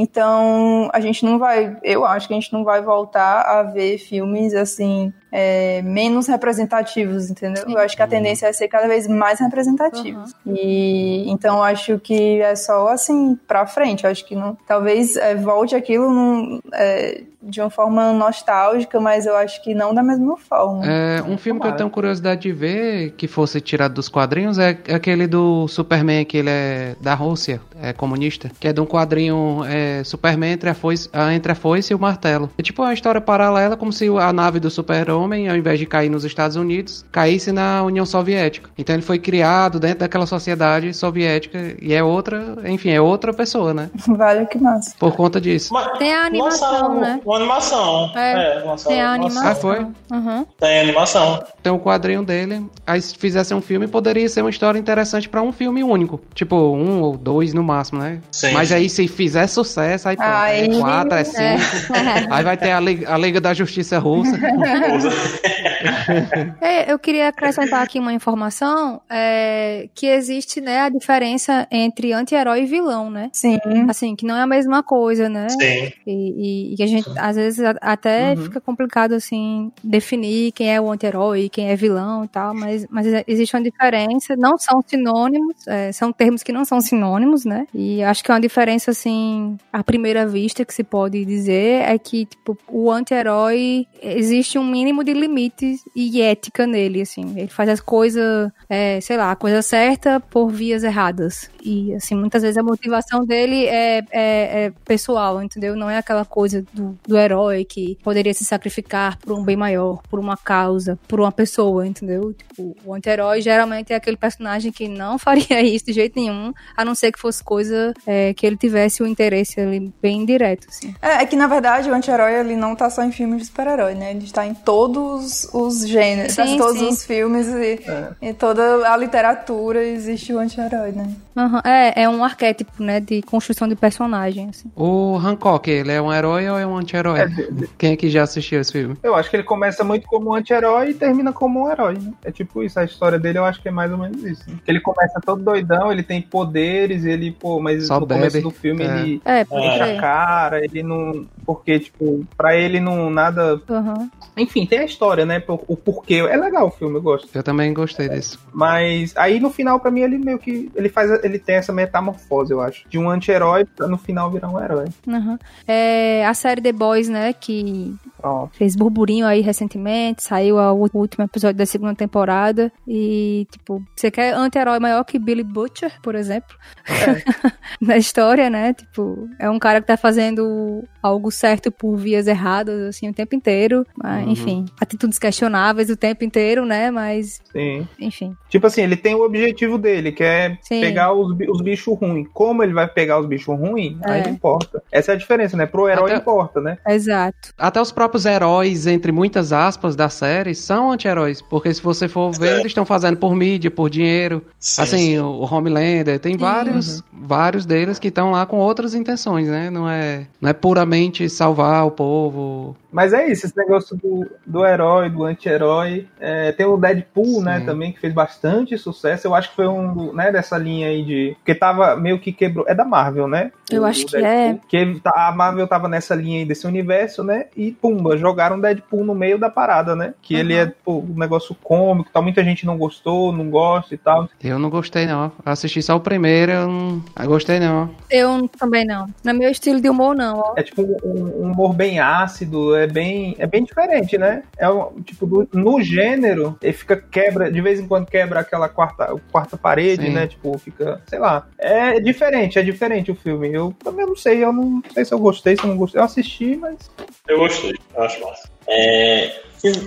Então, a gente não vai, eu acho que a gente não vai voltar a ver filmes assim, é, menos representativos, entendeu? Sim. Eu acho que a tendência é ser cada vez mais representativos. E então eu acho que é só assim pra frente. Eu acho que não, talvez é, volte aquilo num, é, de uma forma nostálgica, mas eu acho que não da mesma forma. É, um filme que eu Tomara. tenho curiosidade de ver, que fosse tirado dos quadrinhos, é aquele do Superman, que ele é da Rússia, é comunista, que é de um quadrinho é, Superman entre a, foice, entre a foice e o martelo. É tipo uma história paralela, como se a nave do super-homem, ao invés de cair nos Estados Unidos, caísse na União Soviética. Então ele foi criado dentro daquela sociedade soviética e é outra, enfim, é outra pessoa, né? Vale que massa. Por conta disso. Mas Tem a animação, lançaram né? Uma animação. É, lançaram Tem a animação. Ah, foi? Uhum. Tem animação. Tem um quadrinho dele, aí se fizesse um filme, poderia ser uma história interessante pra um filme único. Tipo, um ou dois no máximo, né? Sim. Mas aí se fizer sucesso, aí. Aí- É quatro, é cinco. É. Aí vai ter a Liga, a Liga da Justiça Russa. É, eu queria acrescentar aqui uma informação é, que existe né, a diferença entre anti-herói e vilão, né? Sim. Assim, que não é a mesma coisa, né? Sim. E, e- e que a gente, às vezes, a- até Uhum. fica complicado, assim, definir quem é o anti-herói, quem é vilão e tal, mas, mas existe uma diferença, não são sinônimos, é, são termos que não são sinônimos, né? E acho que é uma diferença, assim, à primeira vista que se pode dizer é que, tipo, o anti-herói, existe um mínimo de limites e ética nele, assim. Ele faz as coisas, é, sei lá, a coisa certa por vias erradas. E, assim, muitas vezes a motivação dele é, é- é pessoal, entendeu? Não é aquela coisa do, do herói que poderia se sacrificar por um bem maior, por uma causa, por uma pessoa, entendeu? Tipo, o anti-herói geralmente é aquele personagem que não faria isso de jeito nenhum, a não ser que fosse coisa é, que ele tivesse o interesse ali bem direto, assim. É, é que na verdade o anti-herói ele não tá só em filmes de super-herói, né? Ele está em todos os gêneros, Sim, em todos sim. os filmes e em toda a literatura existe o anti-herói, né? Aham, É, é um arquétipo, né, de construção de personagem, assim. O Hancock, ele é um herói ou é um anti-herói? Quem é que já assistiu esse filme? Eu acho que ele começa muito como um anti-herói e termina como um herói, né? É tipo isso, a história dele eu acho que é mais ou menos isso. né? Ele começa todo doidão, ele tem poderes, ele, pô, mas Só no começo bebe. do filme É. ele É, pode É. a cara, ele não. Porque, tipo, pra ele não nada. Aham. Enfim, tem a história, né? por- O porquê. É legal o filme, eu gosto. Eu também gostei disso. Mas aí no final, pra mim, ele meio que. Ele faz. Ele tem essa metamorfose, eu acho. De um anti-herói pra no final virar um herói. Aham. É, a série The Boys, né, que fez burburinho aí recentemente, saiu a- o último episódio da segunda temporada e, tipo, você quer anti-herói maior que Billy Butcher, por exemplo, na história, né, tipo, é um cara que tá fazendo algo certo por vias erradas, assim, o tempo inteiro, mas, Uhum. enfim, atitudes questionáveis o tempo inteiro, né, mas, Sim. enfim, Tipo assim, ele tem o objetivo dele, que é Sim. pegar os, os bichos ruins. Como ele vai pegar os bichos ruins, aí É. não importa. Essa é a diferença, né? Pro herói Até- importa, né? exato. Até os próprios heróis, entre muitas aspas, da série, são anti-heróis. Porque se você for ver, eles estão fazendo por mídia, por dinheiro. Sim, assim, sim. o Homelander, tem vários, vários deles que estão lá com outras intenções, né? Não é, não é puramente salvar o povo. Mas é isso, esse negócio do, do herói, do anti-herói. É, tem o Deadpool, né, Sim. também, que fez bastante sucesso. Eu acho que foi um, né, dessa linha aí de... Porque tava meio que quebrou... É da Marvel, né? Eu O- acho o que Deadpool. Que tá- a Marvel tava nessa linha aí desse universo, né? E, pumba, jogaram o Deadpool no meio da parada, né? Que ele é, pô, um negócio cômico, tal. Muita gente não gostou, não gosta e tal. Eu não gostei, não. Eu assisti só o primeiro, eu não eu gostei, não. Eu também não. Não é meu estilo de humor, não, ó. É tipo um, um humor bem ácido, é bem, é bem diferente, né? É um, tipo do- no gênero, ele fica quebra, de vez em quando quebra aquela quarta, quarta parede, Sim. né? Tipo, fica, sei lá. É diferente, é diferente o filme. Eu também não sei, eu não sei se eu gostei, se eu não gostei. Eu assisti, mas Eu gostei, eu acho massa. É,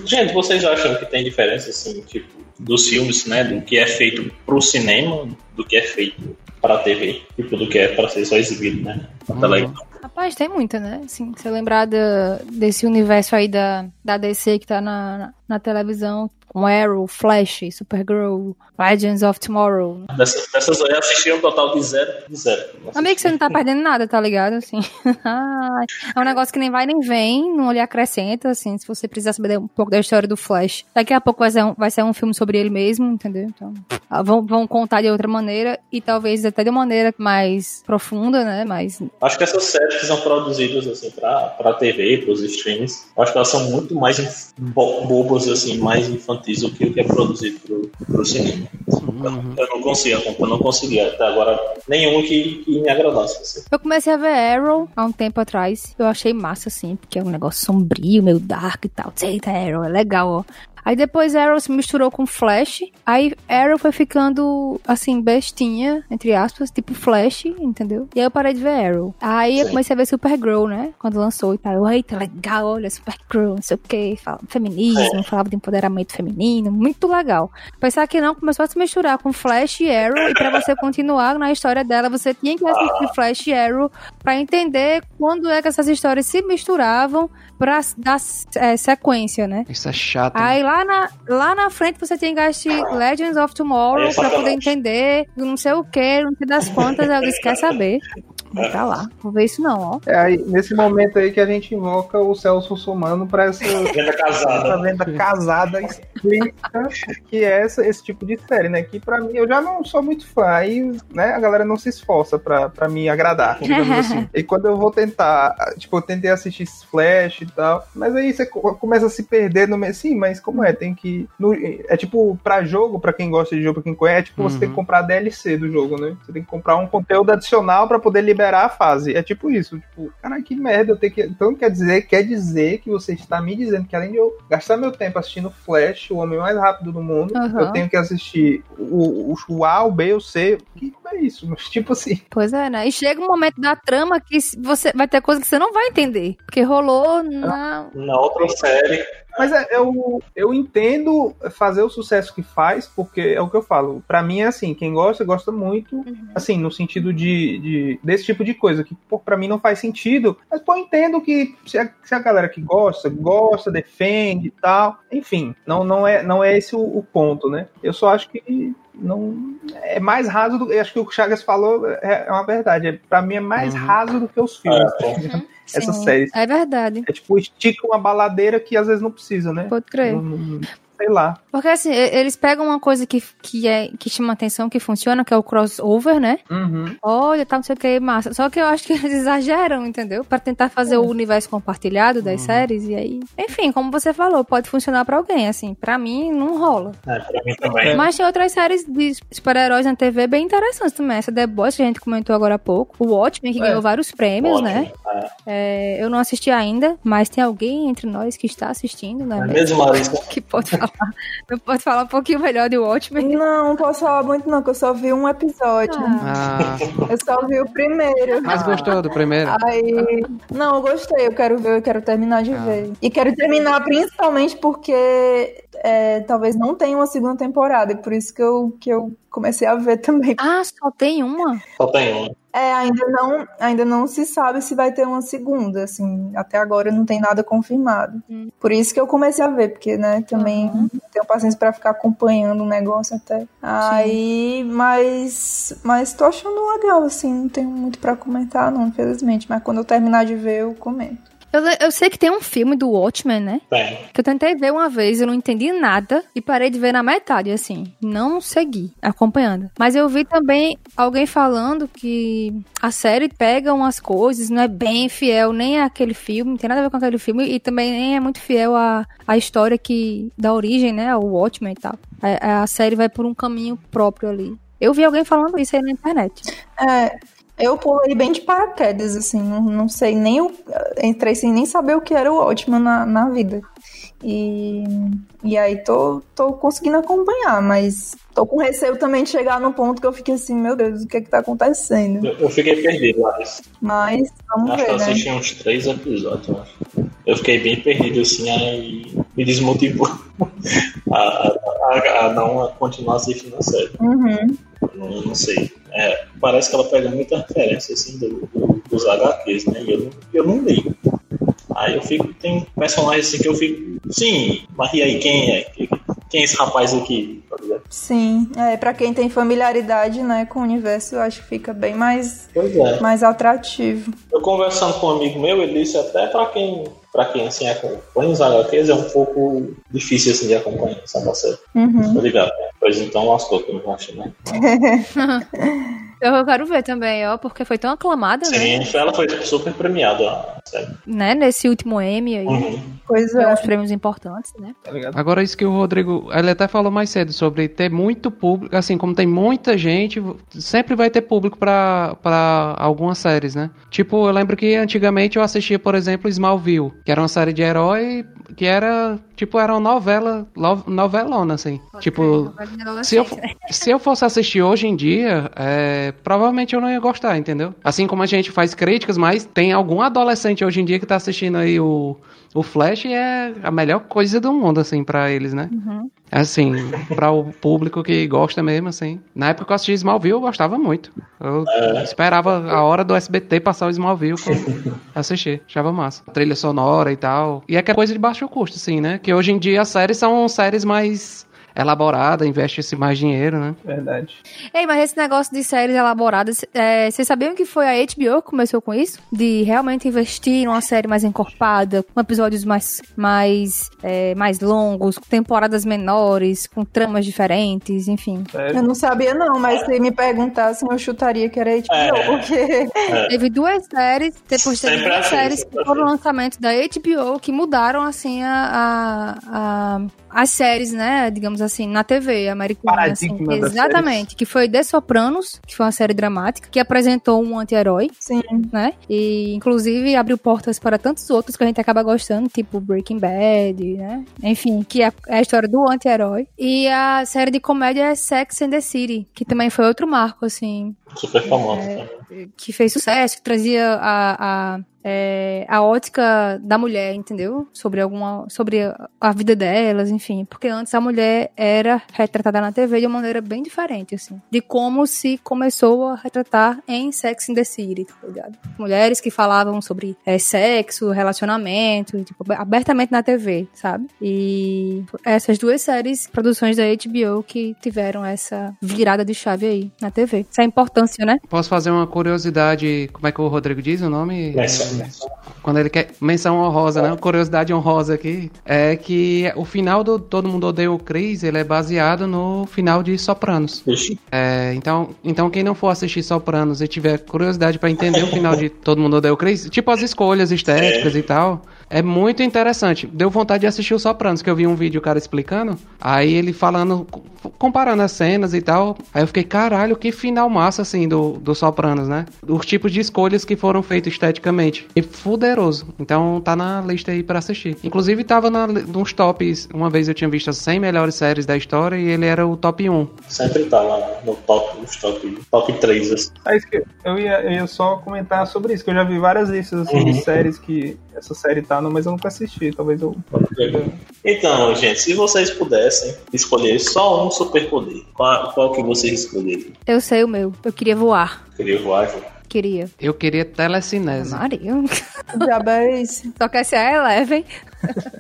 gente, vocês acham que tem diferença, assim, tipo, dos filmes, né? Do que é feito pro cinema, do que é feito para a TV, tipo, do que é para ser só exibido, né? Na Uhum. Rapaz, tem muita, né? Assim, se lembrar da- desse universo aí da, da DC que tá na, na televisão, com Arrow, Flash, Supergirl, Legends of Tomorrow. Dessas, dessas aí eu assisti um total de zero, de zero. Amigo, você não tá perdendo nada, tá ligado? Assim. É um negócio que nem vai nem vem, não lhe acrescenta, assim, se você precisar saber um pouco da história do Flash. Daqui a pouco vai ser um, vai ser um filme sobre ele mesmo, entendeu? Então, ah, vão, vão contar de outra maneira e talvez até de maneira mais profunda, né? Mais Acho que essas séries que são produzidas assim pra, pra TV, pros streams, acho que elas são muito mais bo- bobas, assim, mais infantis que o que é produzido pro, pro cinema. Uhum. Eu não consigo, eu não consegui até agora nenhum que, que me agradasse. Assim. Eu comecei a ver Arrow há um tempo atrás. Eu achei massa, assim, porque é um negócio sombrio, meio dark e tal. Eita, Arrow, é legal, ó. Aí depois Arrow se misturou com Flash. Aí Arrow foi ficando, assim, bestinha, entre aspas, tipo Flash, entendeu? E aí eu parei de ver Arrow. Aí eu Sim. comecei a ver Supergirl, né? Quando lançou e tal. Eu, eita, legal, olha, Supergirl, não sei o que. Falava feminismo, falava de empoderamento feminino. Muito legal. Pensar que não, começou a se misturar com Flash e Arrow. E pra você continuar na história dela, você tinha que assistir Flash e Arrow pra entender quando é que essas histórias se misturavam pra dar é, sequência, né? Isso é chato. né? Aí lá na, lá na frente você que assistir Legends of Tomorrow é pra poder entender não sei o que, não sei das contas. Eu disse, quer saber? Vai pra lá. Vou ver isso não, ó. É aí, nesse momento aí que a gente invoca o Celso Russomano pra essa, Venda essa casada. venda casada explícita que é essa, esse tipo de série, né? Que pra mim eu já não sou muito fã, aí né, a galera não se esforça pra, pra me agradar, assim. E quando eu vou tentar, tipo, eu tentei assistir Flash e tal, mas aí você co- começa a se perder no meio. Sim, mas como é? Tem que. no- é tipo, pra jogo, pra quem gosta de jogo, pra quem conhece, é tipo, você Uhum. tem que comprar a DLC do jogo, né? Você tem que comprar um conteúdo adicional pra poder liberar a fase. É tipo isso, tipo, cara, que merda, eu tenho que. Então quer dizer, quer dizer que você está me dizendo que além de eu gastar meu tempo assistindo Flash, o homem mais rápido do mundo, Uhum. eu tenho que assistir o, o, o A, o B, o C. Que é isso? Mas, tipo assim. Pois é, né? E chega um momento da trama que você vai ter coisa que você não vai entender. Porque rolou na. Na outra série, Mas é, eu, eu entendo fazer o sucesso que faz, porque é o que eu falo. Pra mim é assim, quem gosta, gosta muito, assim, no sentido de, de- desse tipo de coisa, que pô, pra mim não faz sentido. Mas, pô, eu entendo que se a, se a galera que gosta, gosta, defende e tal. Enfim, não, não, é, não é esse o, o ponto, né? Eu só acho que não é mais raso do eu acho que o que o Chagas falou é, é uma verdade é, para mim é mais Uhum. raso do que os filmes É, Essa Sim, série. É verdade. é tipo estica uma baladeira que às vezes não precisa né Pode crer. Não- não- sei lá Porque assim, eles pegam uma coisa que, que, é, que chama atenção, que funciona, que é o crossover, né? Uhum. Olha, tá não sei o que, massa. Só que eu acho que eles exageram, entendeu? Pra tentar fazer o universo compartilhado das séries e aí. Enfim, como você falou, pode funcionar pra alguém, assim. Pra mim, não rola. é, pra mim também. Mas tem outras séries de super-heróis na TV bem interessantes também. Essa The Boys que a gente comentou agora há pouco. O Watchmen, que É. ganhou vários prêmios, Ótimo. né? É. É, eu não assisti ainda, mas tem alguém entre nós que está assistindo, né? É mesmo, Larissa? Que pode falar. Não pode falar um pouquinho melhor de Watchmen. Não, não posso falar muito não, que eu só vi um episódio. Ah, Eu só vi o primeiro. mas gostou do primeiro? Aí, não, eu gostei, eu quero ver, eu quero terminar de Ah. ver. E quero terminar principalmente porque é, talvez não tenha uma segunda temporada, e por isso que eu, que eu comecei a ver também. Ah, só tem uma? Só tem um. É, ainda não, ainda não se sabe se vai ter uma segunda, assim, até agora não tem nada confirmado. Hum. Por isso que eu comecei a ver, porque, né, também Uhum. tenho paciência pra ficar acompanhando o negócio até. Aí, mas, mas tô achando legal, assim, não tenho muito pra comentar, não, infelizmente, mas quando eu terminar de ver, eu comento. Eu, eu sei que tem um filme do Watchmen, né? Tem. Que eu tentei ver uma vez, eu não entendi nada e parei de ver na metade, assim. Não segui acompanhando. Mas eu vi também alguém falando que a série pega umas coisas, não é bem fiel nem àquele filme, não tem nada a ver com aquele filme e também nem é muito fiel à, à história que dá origem, né, ao Watchmen e tal. A, a série vai por um caminho próprio ali. Eu vi alguém falando isso aí na internet. É, eu pulei bem de paraquedas, assim, não, não sei nem o. Entrei sem nem saber o que era o Watchman na, na vida. E, e aí tô, tô conseguindo acompanhar, mas tô com receio também de chegar no ponto que eu fiquei assim, meu Deus, o que é que tá acontecendo? Eu, eu fiquei perdido, Larissa. Mas vamos Acho que ver, eu né? assisti uns três episódios, eu acho. Eu fiquei bem perdido, assim, aí... me desmotivou a, a, a, não continuar assistindo a série. Uhum. Não, não sei. É, parece que ela pega muita referência assim, do, do, dos HQs, né? E eu, eu não li. Aí eu fico, tem personagens assim que eu fico, sim, mas e aí, quem é? Quem é esse rapaz aqui? Sim, é, pra quem tem familiaridade né, com o universo, eu acho que fica bem mais, é. mais atrativo. Eu conversando com um amigo meu, ele disse até pra quem para quem assim acompanha os HQs é um pouco difícil assim de acompanhar, sabe? Uhum. ligado? Pois então lascou que eu não acho, né? Eu quero ver também, ó, porque foi tão aclamada, Sim, né? Sim, ela foi super premiada, sério. Né, nesse último Emmy aí. Uhum. Pois é. uns prêmios importantes, né? Tá ligado? Agora, isso que o Rodrigo, ele até falou mais cedo sobre ter muito público, assim, como tem muita gente, sempre vai ter público pra, pra algumas séries, né? Tipo, eu lembro que antigamente eu assistia, por exemplo, Smallville, que era uma série de herói que era, tipo, era uma novela, novelona, assim. Pode tipo, se eu, se eu fosse assistir hoje em dia, é, provavelmente eu não ia gostar, entendeu? Assim como a gente faz críticas, mas tem algum adolescente hoje em dia que tá assistindo aí o, o Flash é a melhor coisa do mundo, assim, para eles, né? Uhum. Assim, para o público que gosta mesmo, assim. Na época que eu assisti Smallville, eu gostava muito. Eu É. esperava a hora do SBT passar o Smallville pra assistir. Achava massa. Trilha sonora e tal. E é que é coisa de baixo custo, assim, né? Que hoje em dia as séries são séries mais elaborada, investe-se mais dinheiro, né? Verdade. Ei, mas esse negócio de séries elaboradas, é, vocês sabiam que foi a HBO que começou com isso? De realmente investir numa série mais encorpada, com episódios mais, mais, é, mais longos, com temporadas menores, com tramas diferentes, enfim. Sério. Eu não sabia não, mas se me perguntassem, eu chutaria que era HBO, É. porque... Teve duas séries, depois teve Sempre duas assim, séries que foram assim. lançamentos da HBO que mudaram, assim, a, a, a- as séries, né, digamos assim, na TV americana. Assim, exatamente, que foi The Sopranos, que foi uma série dramática, que apresentou um anti-herói, Sim, né, e inclusive abriu portas para tantos outros que a gente acaba gostando, tipo Breaking Bad, né, enfim, que é é a história do anti-herói. E a série de comédia é Sex and the City, que também foi outro marco, assim, Super famosa. É. né? que fez sucesso, que trazia a, a, é, a ótica da mulher, entendeu? Sobre alguma. sobre a, vida delas, enfim. Porque antes a mulher era retratada na TV de uma maneira bem diferente, assim. De como se começou a retratar em Sex in the City, tá ligado? Mulheres que falavam sobre é, sexo, relacionamento, tipo, abertamente na TV, sabe? E essas duas séries, produções da HBO, que tiveram essa virada de chave aí na TV. Essa importância, né? Posso fazer uma curiosidade, como é que o Rodrigo diz o nome? Menção, Quando ele quer. Menção honrosa, né? Curiosidade honrosa aqui. É que o final do Todo Mundo Odeia o Chris, ele é baseado no final de Sopranos. É, então, então, quem não for assistir Sopranos e tiver curiosidade pra entender o final de Todo Mundo Odeia o Chris, tipo as escolhas estéticas e tal, é muito interessante. Deu vontade de assistir o Sopranos, que eu vi um vídeo o cara explicando, aí ele falando, comparando as cenas e tal, aí eu fiquei, caralho, que final massa, assim, do, do Sopranos, né? Os tipos de escolhas que foram feitas esteticamente. E fuderoso. Então tá na lista aí pra assistir. Inclusive tava na, nos tops, uma vez eu tinha visto as 100 melhores séries da história e ele era o top 1. sempre tá lá no top, nos top, top 3, assim. É isso que eu ia, eu ia só comentar sobre isso, que eu já vi várias listas assim, Uhum. de séries que essa série tá, mas eu nunca assisti. Talvez eu. Então, gente, se vocês pudessem escolher só um superpoder, qual, qual que vocês escolheriam? Eu sei o meu. Eu queria voar. Queria voar, Ju? Queria. Eu queria telecinese. Maria. é esse? Só que essa é Eleven.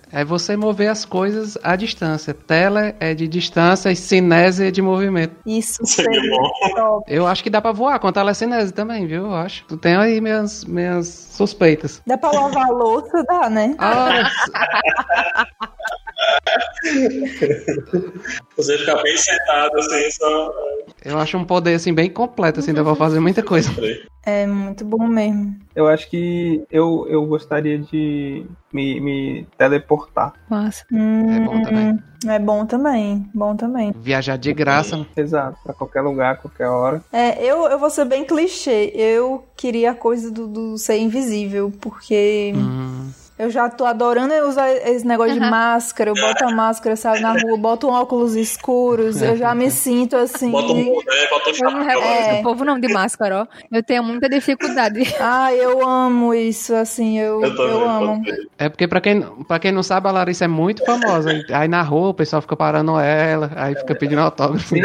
É você mover as coisas à distância. Tele é de distância e cinese é de movimento. Isso Seria seria bom. Eu acho que dá pra voar com a telecinese também, viu? Eu acho. Tu tem aí minhas, minhas suspeitas. Dá pra lavar a louça? Dá, né? Ah, Você ficar bem sentado, assim, só... eu acho um poder assim bem completo, assim, dá pra fazer muita coisa. É muito bom mesmo. Eu acho que eu, eu gostaria de me, me teleportar. Massa. Hum, É bom também. É bom também. Bom também. Viajar de graça. Exato, pra qualquer lugar, qualquer hora. É, eu, eu vou ser bem clichê. Eu queria a coisa do, do ser invisível, porque Hum, Eu já tô adorando usar esse negócio de máscara. Eu boto a máscara, saio na rua, boto um óculos escuros. Eu já me sinto assim. Bota um boné, bota um Eu não chapéu. É. o povo não de máscara, ó. Eu tenho muita dificuldade. Ah, eu amo isso, assim, eu, Eu eu, também, amo. É porque, pra quem, pra quem não sabe, a Larissa é muito famosa. Aí na rua o pessoal fica parando ela, aí fica pedindo autógrafo.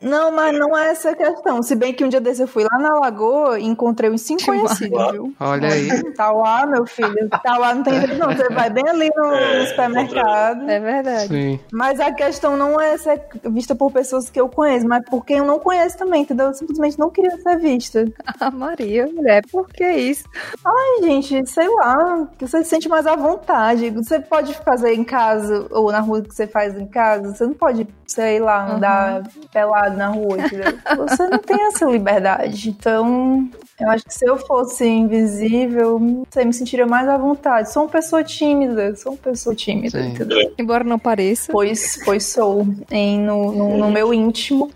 Não, mas não é essa a questão. Se bem que um dia desse eu fui lá na Lagoa e encontrei uns cinco conhecidos, viu? Olha aí. Tá lá, meu filho. Tá lá, não tem jeito não. Você vai bem ali no, É, supermercado. É verdade. Sim. Mas a questão não é ser vista por pessoas que eu conheço, mas por quem eu não conheço também, entendeu? Eu simplesmente não queria ser vista. Ah, Maria, mulher, por que isso? Ai, gente, sei lá, que você se sente mais à vontade. Você pode fazer em casa, ou na rua que você faz em casa, você não pode, sei lá, andar pelado na rua, entendeu? Você não tem essa liberdade. Então, eu acho que se eu fosse invisível, você me sentiria mais à vontade. Sou uma pessoa tímida, sou uma pessoa tímida, Sim. entendeu? Embora não pareça. Pois, pois sou, em, no, no, no meu íntimo.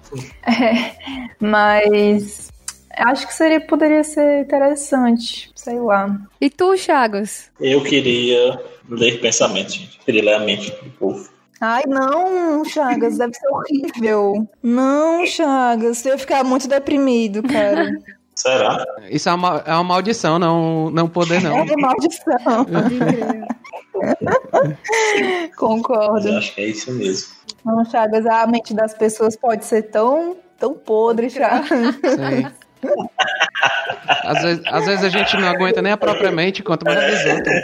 É, mas acho que seria, poderia ser interessante, sei lá. E tu, Chagas? Eu queria ler pensamentos, gente. Queria ler a mente do povo. Ai, não, Chagas, deve ser horrível. Não, Chagas, você ia ficar muito deprimido, cara. Será? Isso é uma, é uma maldição, não, não poder não. É maldição. Concordo. Eu acho que é isso mesmo. Não, Chagas, a mente das pessoas pode ser tão, tão podre, Chagas. Sim. Às vezes, às vezes a gente não aguenta nem a própria mente, quanto mais dos outros.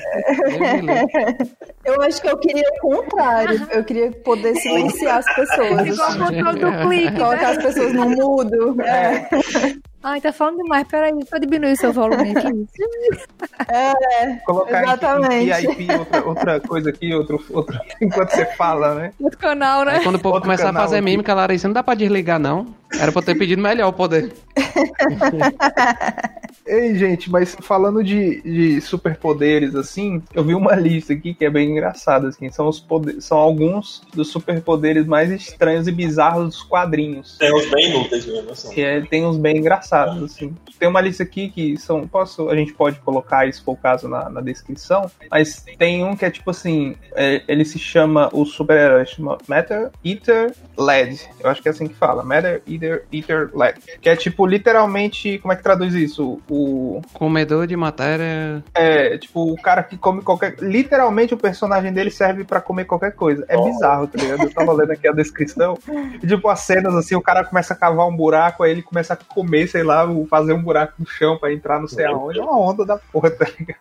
Deus me livre. Eu acho que eu queria o contrário. Eu queria poder silenciar as pessoas. Igual o do clique, Colocar as né? pessoas no mudo. É. Ai, tá falando demais. Peraí, eu diminuir seu volume aqui. Colocar em- Exatamente. em outra, outra coisa aqui, outro, outro, enquanto você fala, né? Outro canal, né? Aí quando o povo Outro começar a fazer aqui. mímica, Larissa, não dá pra desligar, não. Era pra eu ter pedido melhor o poder. Ei, gente, mas falando de, de superpoderes, assim, eu vi uma lista aqui que é bem engraçada, assim, são, os poder, são alguns dos superpoderes mais estranhos e bizarros dos quadrinhos. Tem uns bem inúteis mesmo, assim. É, tem uns bem engraçados, assim. Tem uma lista aqui que são. Posso, a gente pode colocar, se for o caso, na, na descrição. Mas tem um que é tipo assim: é, ele se chama, o super-herói chama Matter Eater Led. Eu acho que é assim que fala: Matter Eater, Eater Led. Que é tipo, literalmente, como é que traduz isso? O. Comedor de matéria. É, tipo, o cara que come qualquer. Literalmente o personagem dele serve pra comer qualquer coisa. É Oh. bizarro, tá ligado? Eu tava lendo aqui a descrição. E, tipo, as cenas assim, o cara começa a cavar um buraco, aí ele começa a comer, sei lá, fazer um buraco no chão pra entrar não sei aonde. É uma onda da porra, tá ligado?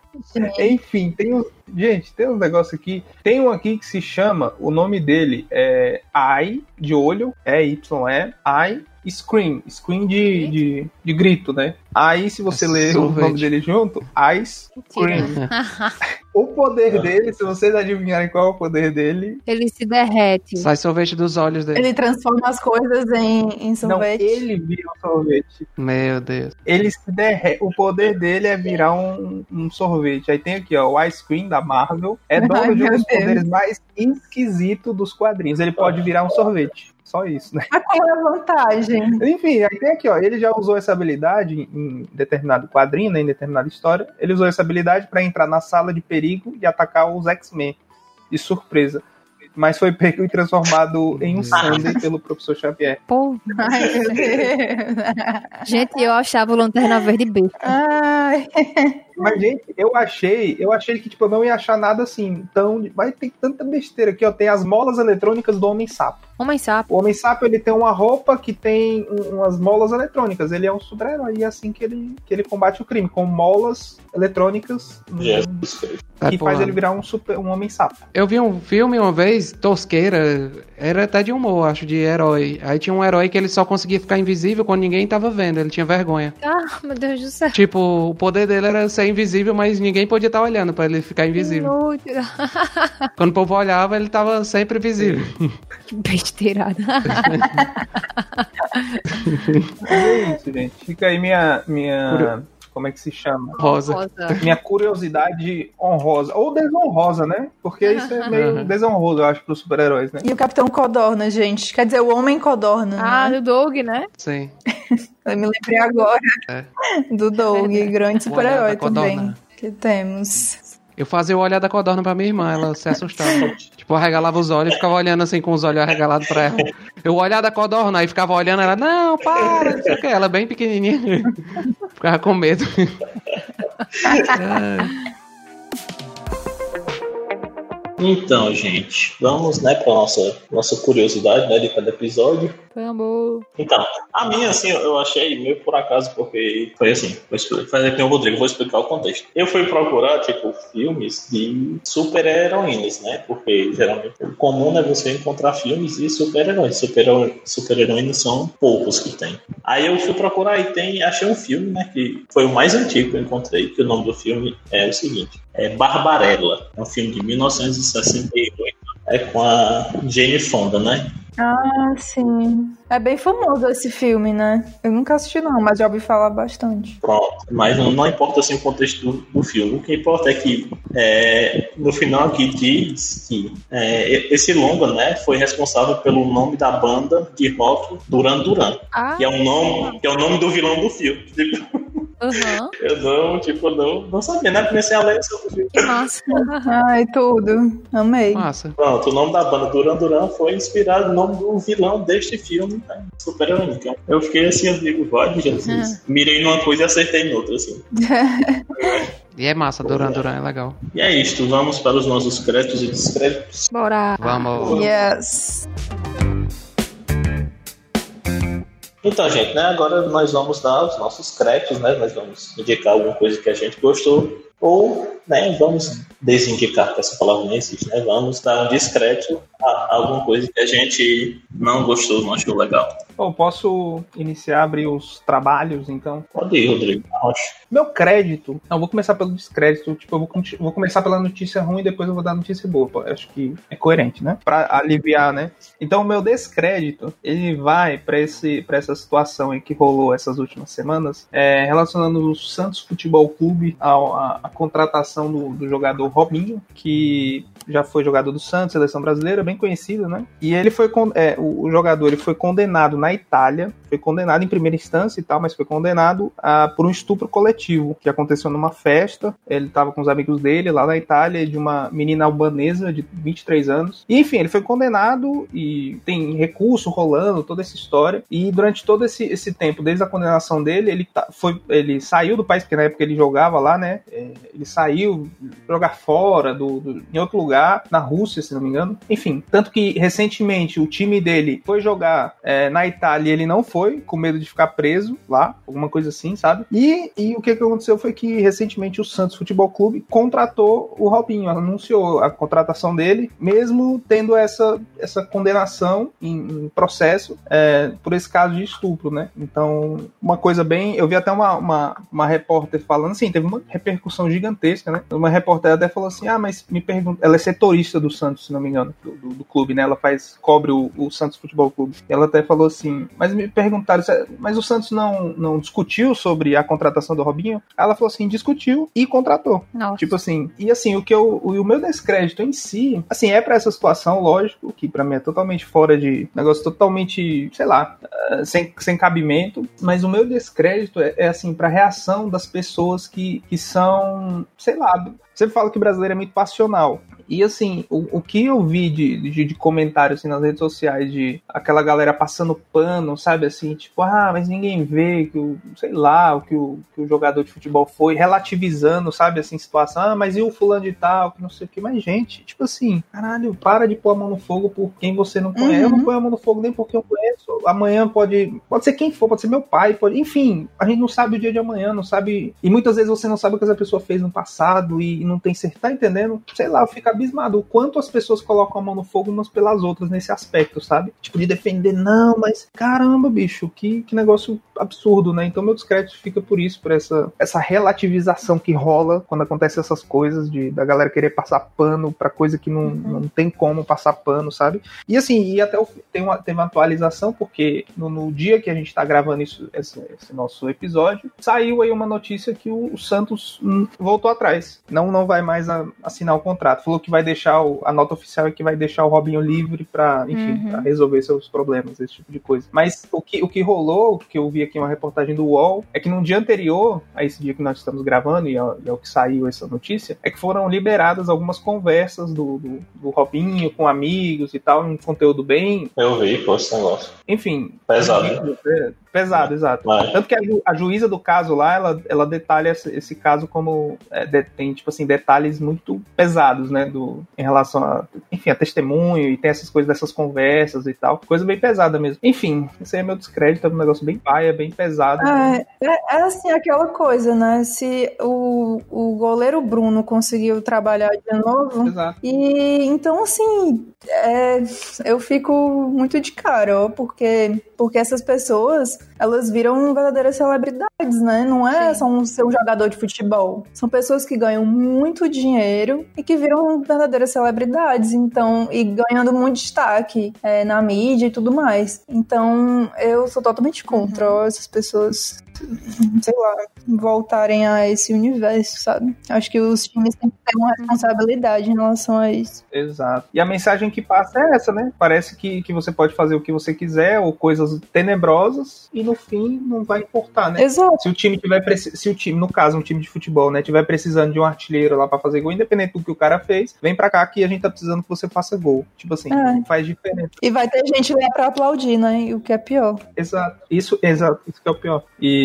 Enfim, tem. Gente, tem um negócio aqui. Tem um aqui que se chama. O nome dele é Eye, de olho, é Y-E, Eye. Scream, scream de, de, de grito, né? Aí, se você É ler o sorvete. nome dele junto, Ice Cream. O poder dele, se vocês adivinharem qual é o poder dele, Ele se derrete. Sai sorvete dos olhos dele. Ele transforma as coisas em, em não, sorvete. ele vira um sorvete. Meu Deus. Ele se derrete. O poder dele é virar um, um sorvete. Aí tem aqui, ó, o Ice Cream da Marvel. É dono Ai, de um dos Deus. poderes mais esquisitos dos quadrinhos. Ele pode virar um sorvete. Só isso, né? Mas qual é a vantagem? Enfim, aí tem aqui, ó. Ele já usou essa habilidade em determinado quadrinho, né, em determinada história. Ele usou essa habilidade para entrar na sala de perigo e atacar os X-Men de surpresa. Mas foi pego e transformado em um Sunday pelo professor Xavier. Pô, Ai, meu Deus. gente, eu achava o Lanterna Verde B. Ai. Mas, gente, eu achei, eu achei que, tipo, eu não ia achar nada assim tão. Mas tem tanta besteira aqui, ó. Tem as molas eletrônicas do Homem Sapo. Homem sapo. O Homem Sapo, ele tem uma roupa que tem um- umas molas eletrônicas. Ele é um super-herói. E é assim que ele, que ele combate o crime, com molas eletrônicas. Vai que faz ele virar um, super, um Homem Sapo. Eu vi um filme uma vez, tosqueira, era até de humor, acho, de herói. Aí tinha um herói que ele só conseguia ficar invisível quando ninguém tava vendo, ele tinha vergonha. Ah, meu Deus do céu. Tipo, o poder dele era ser invisível, mas ninguém podia estar olhando pra ele ficar invisível. Inútil. Quando o povo olhava, ele tava sempre visível. Que besteirada. Mas é isso, gente. Fica aí minha. minha como é que se chama? Rosa. Rosa. Minha curiosidade honrosa. Ou desonrosa, né? Porque isso é meio Uhum. desonroso, eu acho, pros super-heróis, né? E o Capitão Codorna, gente. Quer dizer, o Homem Codorna. Ah, né? do Doug, né? Sim. Eu me lembrei agora É. do Doug, grande super-herói também. Que temos. Eu fazia o olhar da codorna pra minha irmã, ela se assustava. tipo, eu arregalava os olhos e ficava olhando assim com os olhos arregalados pra ela. Eu olhar da codorna e ficava olhando ela, não, para, não sei o que. Ela bem pequenininha. ficava com medo. é. Então, gente, vamos, né, para nossa nossa curiosidade, né, de cada episódio. Vamos. Então, a minha, assim, eu achei meio por acaso, porque foi assim, vou fazer aqui o Rodrigo, vou explicar o contexto. Eu fui procurar, tipo, filmes de super-heroínas, né, porque geralmente o comum é você encontrar filmes de super-heróis. Super-heroínas são poucos que tem. Aí eu fui procurar e tem, achei um filme, né, que foi o mais antigo que eu encontrei, que o nome do filme é o seguinte, é Barbarella, é um filme de 1968. É com a Jane Fonda, né? Ah, sim. É bem famoso esse filme, né? Eu nunca assisti não, mas já ouvi falar bastante. Pronto. Mas não, não importa assim, o contexto do, do, filme. O que importa é que é, no final aqui diz que é, esse longa, né, foi responsável pelo nome da banda de rock Duran Duran. Ah. Que é o nome, que é o nome do vilão do filme. Uhum. Eu não, tipo, não, não sabia, né? Comecei a ler sobre. Que massa. Ai, tudo. Amei. Massa. Pronto, o nome da banda Duran Duran foi inspirado no nome do vilão deste filme, né? Super único. Eu fiquei assim, eu digo, vai, Jesus. Uhum. Mirei numa coisa e acertei noutra, assim. E é massa, Duran Duran é legal. E é isto, vamos para os nossos créditos e descréditos. Bora! Vamos! Yes! Então, gente, né, agora nós vamos dar os nossos créditos, né? Nós vamos indicar alguma coisa que a gente gostou ou né, vamos desindicar que essa palavra não existe, né? Vamos dar um discreto a alguma coisa que a gente não gostou, não achou legal. Bom, posso iniciar, abrir os trabalhos, então? Pode ir, Rodrigo. Meu crédito, não, vou começar pelo descrédito, tipo, eu vou, vou começar pela notícia ruim e depois eu vou dar a notícia boa, acho que é coerente, né? Pra aliviar, né? Então, o meu descrédito, ele vai para esse para essa situação aí que rolou essas últimas semanas, é, relacionando o Santos Futebol Clube à contratação do, do jogador Robinho, que já foi jogador do Santos, seleção brasileira, bem conhecido, né? E ele foi é, o, jogador ele foi condenado na Itália, foi condenado em primeira instância e tal, mas foi condenado a, por um estupro coletivo que aconteceu numa festa. Ele estava com os amigos dele lá na Itália, de uma menina albanesa de 23 anos. E, enfim, ele foi condenado e tem recurso rolando, toda essa história. E durante todo esse, esse tempo, desde a condenação dele, ele, tá, foi, ele saiu do país, porque na época ele jogava lá, né? É, ele saiu jogar fora, do, do, em outro lugar, na Rússia, se não me engano. Enfim, tanto que recentemente o time dele foi jogar é, na Itália ele não foi, com medo de ficar preso lá, alguma coisa assim, sabe? E, e o que, que aconteceu foi que recentemente o Santos Futebol Clube contratou o Robinho, anunciou a contratação dele, mesmo tendo essa, essa condenação em, em processo é, por esse caso de estupro, né? Então, uma coisa bem. Eu vi até uma, uma, uma repórter falando assim, teve uma repercussão gigantesca, né? Uma repórter até falou assim: ah, mas me pergunta. Ela é setorista do Santos, se não me engano, do, do, do clube, né? Ela faz, cobre o, o, Santos Futebol Clube. Ela até falou assim: mas me perguntaram, mas o Santos não, não discutiu sobre a contratação do Robinho? Ela falou assim: discutiu e contratou. Nossa. Tipo assim, e assim, o que eu. O, o meu descrédito em si, assim, é para essa situação, lógico, que para mim é totalmente fora de. Negócio totalmente, sei lá, uh, sem, sem cabimento. Mas o meu descrédito é, é assim, pra reação das pessoas que, que são, sei lá, sempre falo que o brasileiro é muito passional. E assim, o, o que eu vi de, de, de comentários assim, nas redes sociais de aquela galera passando pano, sabe assim, tipo, ah, mas ninguém vê que o, sei lá, o que o, que o jogador de futebol foi, relativizando, sabe, assim, situação, ah, mas e o fulano de tal, que não sei o que, mas gente, tipo assim, caralho, para de pôr a mão no fogo por quem você não conhece, uhum. eu não uhum. ponho a mão no fogo nem porque eu conheço, amanhã pode, pode ser quem for, pode ser meu pai, pode, enfim, a gente não sabe o dia de amanhã, não sabe, e muitas vezes você não sabe o que essa pessoa fez no passado e não tem certeza, tá entendendo? Sei lá, fica abismado o quanto as pessoas colocam a mão no fogo umas pelas outras nesse aspecto, sabe? Tipo, de defender, não, mas caramba, bicho, que, que negócio absurdo, né? Então meu descrédito fica por isso, por essa, essa relativização que rola quando acontece essas coisas, de da galera querer passar pano pra coisa que não, uhum. não tem como passar pano, sabe? E assim, e até o, tem, uma, tem uma atualização, porque no, no dia que a gente tá gravando isso, esse, esse, nosso episódio, saiu aí uma notícia que o, o Santos hum, voltou atrás. Não, não vai mais a, assinar o contrato. Falou que vai deixar o, a nota oficial é que vai deixar o Robinho livre para, enfim, Uhum. pra resolver seus problemas, esse tipo de coisa. Mas o que, o que rolou, que eu vi aqui em uma reportagem do UOL, é que no dia anterior a esse dia que nós estamos gravando e é, e é o que saiu essa notícia, é que foram liberadas algumas conversas do, do, do Robinho com amigos e tal, um conteúdo bem, Eu vi, pô, esse negócio. enfim, Pesado. é, pesado, exato. Mas, Tanto que a, ju- a juíza do caso lá, ela, ela detalha esse, esse caso como. é, de- tem, tipo assim, detalhes muito pesados, né? Do, em relação a. Enfim, a testemunho e tem essas coisas dessas conversas e tal. Coisa bem pesada mesmo. Enfim, esse aí é meu descrédito, é um negócio bem paia, bem pesado. É, é, é assim aquela coisa, né? Se o, o goleiro Bruno conseguiu trabalhar de novo. Exato. E então, assim, é, eu fico muito de cara, ó, porque, porque essas pessoas, elas viram verdadeiras celebridades, né? Não é Sim. só um, ser um jogador de futebol. São pessoas que ganham muito dinheiro e que viram verdadeiras celebridades, então, e ganhando muito destaque é, na mídia e tudo mais. Então, eu sou totalmente contra ó, essas pessoas sei lá, voltarem a esse universo, sabe? Acho que os times têm que ter uma responsabilidade em relação a isso. Exato. E a mensagem que passa é essa, né? Parece que, que você pode fazer o que você quiser, ou coisas tenebrosas, e no fim não vai importar, né? Exato. Se o time tiver se o time, no caso, um time de futebol, né, tiver precisando de um artilheiro lá pra fazer gol, independente do que o cara fez, vem pra cá que a gente tá precisando que você faça gol. Tipo assim, É. faz diferença. E vai ter gente lá pra aplaudir, né? E o que é pior. Exato. Isso, exato, isso que é o pior. E,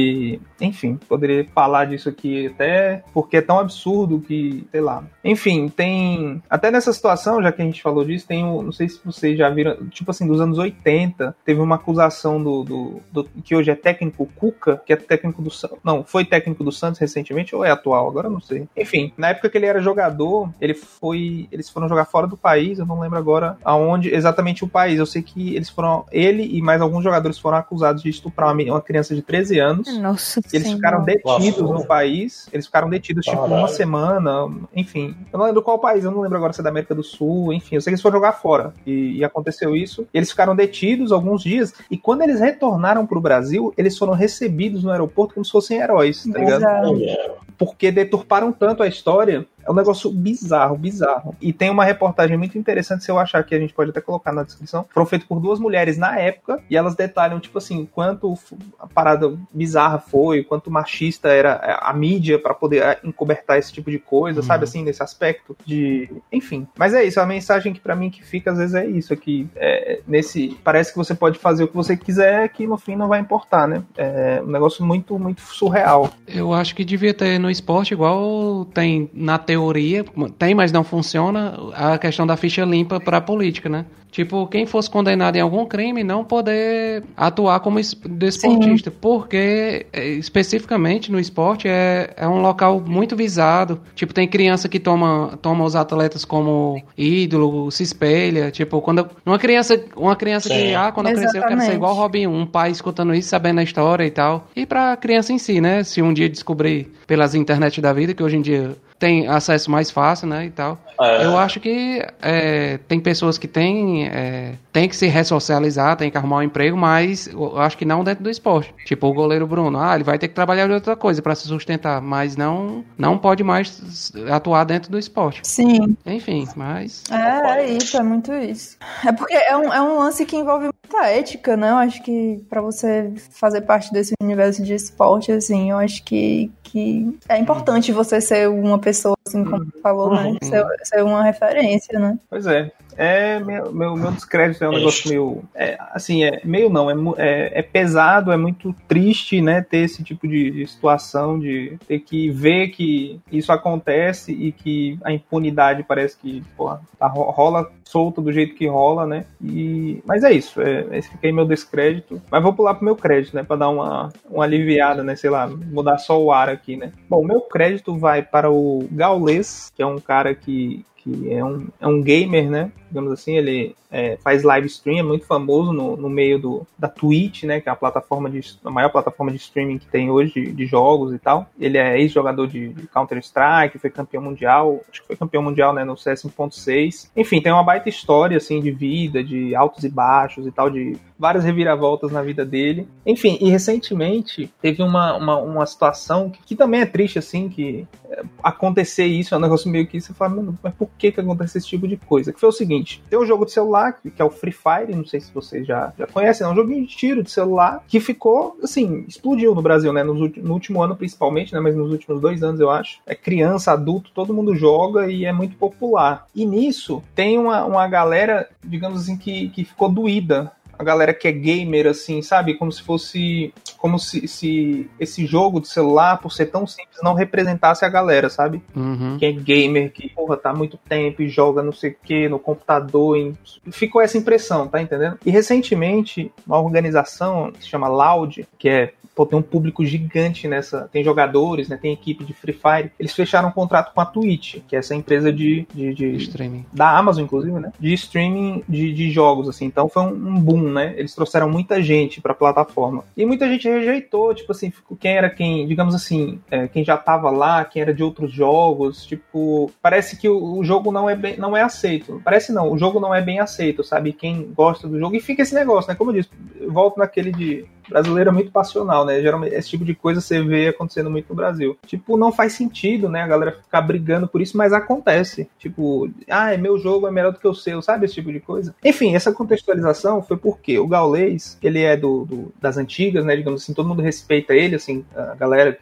enfim, poderia falar disso aqui até porque é tão absurdo que, sei lá. Enfim, tem até nessa situação, já que a gente falou disso, tem o, não sei se vocês já viram, tipo assim, dos anos 80, teve uma acusação do, do, do- que hoje é técnico Cuca, que é técnico do Santos. Não, foi técnico do Santos recentemente ou é atual, agora não sei. Enfim, na época que ele era jogador, ele foi, eles foram jogar fora do país, eu não lembro agora aonde exatamente o país. Eu sei que eles foram, ele e mais alguns jogadores foram acusados de estuprar uma, uma criança de 13 anos. Nossa Eles Senhora. ficaram detidos Nossa. no país. Eles ficaram detidos, tipo, Caralho. uma semana. Enfim, eu não lembro qual país, eu não lembro agora se é da América do Sul. Enfim, eu sei que eles foram jogar fora. E, e aconteceu isso. E eles ficaram detidos alguns dias. E quando eles retornaram pro Brasil, eles foram recebidos no aeroporto como se fossem heróis, tá ligado? Exato. É, porque deturparam tanto a história. É um negócio bizarro, bizarro. E tem uma reportagem muito interessante, se eu achar que a gente pode até colocar na descrição. Foram feitas por duas mulheres na época, e elas detalham, tipo assim, quanto a parada bizarra foi, quanto machista era a mídia para poder eh, encobertar esse tipo de coisa, Uhum. sabe assim, nesse aspecto de. Enfim. Mas é isso, a mensagem que para mim que fica às vezes é isso, é que é, nesse. Parece que você pode fazer o que você quiser, que no fim não vai importar, né? É um negócio muito, muito surreal. Eu acho que devia ter no esporte igual tem na teoria, tem, mas não funciona, a questão da ficha limpa para a política, né? Tipo, quem fosse condenado em algum crime não poder atuar como es- desportista, porque é, especificamente no esporte é, é um local muito visado. Tipo, tem criança que toma, toma os atletas como ídolo, se espelha. Tipo, quando uma criança, uma criança que Sim. ah, quando eu crescer eu quero ser igual o Robinho, um pai escutando isso, sabendo a história e tal. E pra criança em si, né? Se um dia descobrir pelas internet da vida, que hoje em dia tem acesso mais fácil, né, e tal. É. Eu acho que é, tem pessoas que têm é, tem que se ressocializar, tem que arrumar um emprego, mas eu acho que não dentro do esporte. Tipo o goleiro Bruno, ah, ele vai ter que trabalhar de outra coisa pra se sustentar, mas não não pode mais atuar dentro do esporte. Sim. Enfim, mas É, é isso, é muito isso. É porque é um, é um lance que envolve muita ética, né? Eu acho que pra você fazer parte desse universo de esporte, assim, eu acho que, que é importante você ser uma pessoa, assim, como você falou, né? Ser, ser uma referência, né? Pois é. É, meu, meu, meu descrédito é um negócio meio. É, assim, é meio não, é, é, é pesado, é muito triste, né, ter esse tipo de, de situação, de ter que ver que isso acontece e que a impunidade parece que porra, tá, ro- rola solta do jeito que rola, né? E, mas é isso, é, esse fica aí meu descrédito. Mas vou pular pro meu crédito, né? Pra dar uma, uma aliviada, né? Sei lá, mudar só o ar aqui, né? Bom, meu crédito vai para o Gaules, que é um cara que, que é um, é um gamer, né? Digamos assim, ele é, faz live stream, é muito famoso no, no meio do, da Twitch, né? Que é a plataforma de, a maior plataforma de streaming que tem hoje de, de jogos e tal. Ele é ex-jogador de, de Counter-Strike, foi campeão mundial, acho que foi campeão mundial, né? No CS 1.6. Enfim, tem uma baita história, assim, de vida, de altos e baixos e tal, de várias reviravoltas na vida dele. Enfim, e recentemente teve uma, uma, uma situação que, que também é triste, assim, que acontecer isso, é um negócio meio que você fala, mas por que que acontece esse tipo de coisa? Que foi o seguinte, tem um jogo de celular, que é o Free Fire, não sei se vocês já, já conhecem, é um joguinho de tiro de celular, que ficou, assim, explodiu no Brasil, né, no, no último ano principalmente, né, mas nos últimos dois anos, eu acho. É criança, adulto, todo mundo joga e é muito popular. E nisso, tem uma, uma galera, digamos assim, que, que ficou doída a galera que é gamer, assim, sabe? Como se fosse. Como se, se esse jogo de celular, por ser tão simples, não representasse a galera, sabe? Uhum. Que é gamer, que, porra, tá há muito tempo e joga não sei o que no computador. E... Ficou essa impressão, tá entendendo? E recentemente, uma organização que se chama Loud, que é pô, tem um público gigante nessa. Tem jogadores, né? Tem equipe de Free Fire. Eles fecharam um contrato com a Twitch, que é essa empresa de. de, de Streaming. Da Amazon, inclusive, né? De streaming de, de jogos, assim. Então foi um, um boom, né? Eles trouxeram muita gente pra plataforma. E muita gente rejeitou, tipo assim, quem era quem, digamos assim, é, quem já tava lá, quem era de outros jogos, tipo, parece que o, o, jogo não é bem, não é aceito. Parece não, o jogo não é bem aceito, sabe? Quem gosta do jogo. E fica esse negócio, né? Como eu disse, eu volto naquele de brasileiro é muito passional, né? Geralmente esse tipo de coisa você vê acontecendo muito no Brasil. Tipo, não faz sentido, né? A galera ficar brigando por isso, mas acontece. Tipo, ah, é meu jogo, é melhor do que o seu, sabe? Esse tipo de coisa. Enfim, essa contextualização foi porque o Gaulês, ele é do, do das antigas, né? Digamos assim, todo mundo respeita ele, assim, a galera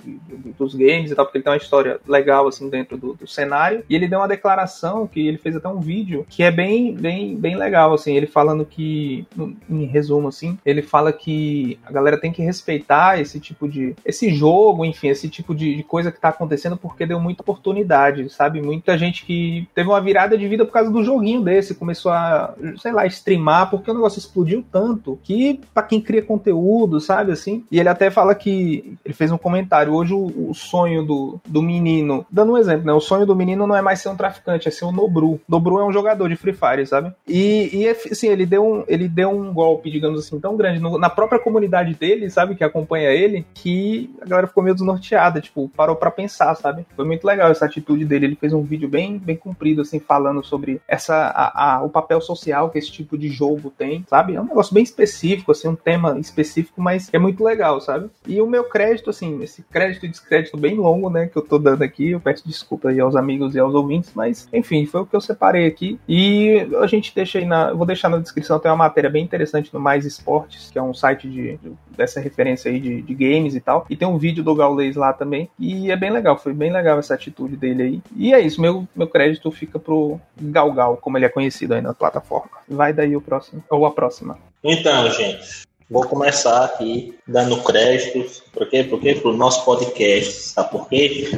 dos games e tal, porque ele tem uma história legal, assim, dentro do, do cenário. E ele deu uma declaração que ele fez até um vídeo que é bem, bem, bem legal, assim, ele falando que, em resumo, assim, ele fala que a galera tem que respeitar esse tipo de. esse jogo, enfim, esse tipo de, de coisa que tá acontecendo porque deu muita oportunidade, sabe? Muita gente que teve uma virada de vida por causa do joguinho desse, começou a, sei lá, streamar, porque o negócio explodiu tanto que para quem cria conteúdo, sabe assim? E ele até fala que ele fez um comentário, hoje o, o sonho do, do menino, dando um exemplo, né? O sonho do menino não é mais ser um traficante, é ser um Nobru. Nobru é um jogador de Free Fire, sabe? E, e assim, ele deu um, ele deu um golpe, digamos assim, tão grande no, na própria comunidade dele, sabe, que acompanha ele, que a galera ficou meio desnorteada, tipo, parou para pensar, sabe? Foi muito legal essa atitude dele. Ele fez um vídeo bem, bem comprido, assim, falando sobre essa, a, a, o papel social que esse tipo de jogo tem, sabe? É um negócio bem específico, assim, um tema específico, mas é muito legal, sabe? E o meu crédito, assim, esse crédito e descrédito bem longo, né, que eu tô dando aqui, eu peço desculpa aí aos amigos e aos ouvintes, mas, enfim, foi o que eu separei aqui. E a gente deixa aí na. Vou deixar na descrição, tem uma matéria bem interessante no Mais Esportes, que é um site de dessa referência aí de, de, games e tal. E tem um vídeo do Gaules lá também. E é bem legal, foi bem legal essa atitude dele aí. E é isso, meu, meu crédito fica pro Galgal, como ele é conhecido aí na plataforma. Vai daí o próximo, ou a próxima. Então, gente, Vou começar aqui dando créditos. Por quê? Por quê? Pro nosso podcast. Sabe por quê?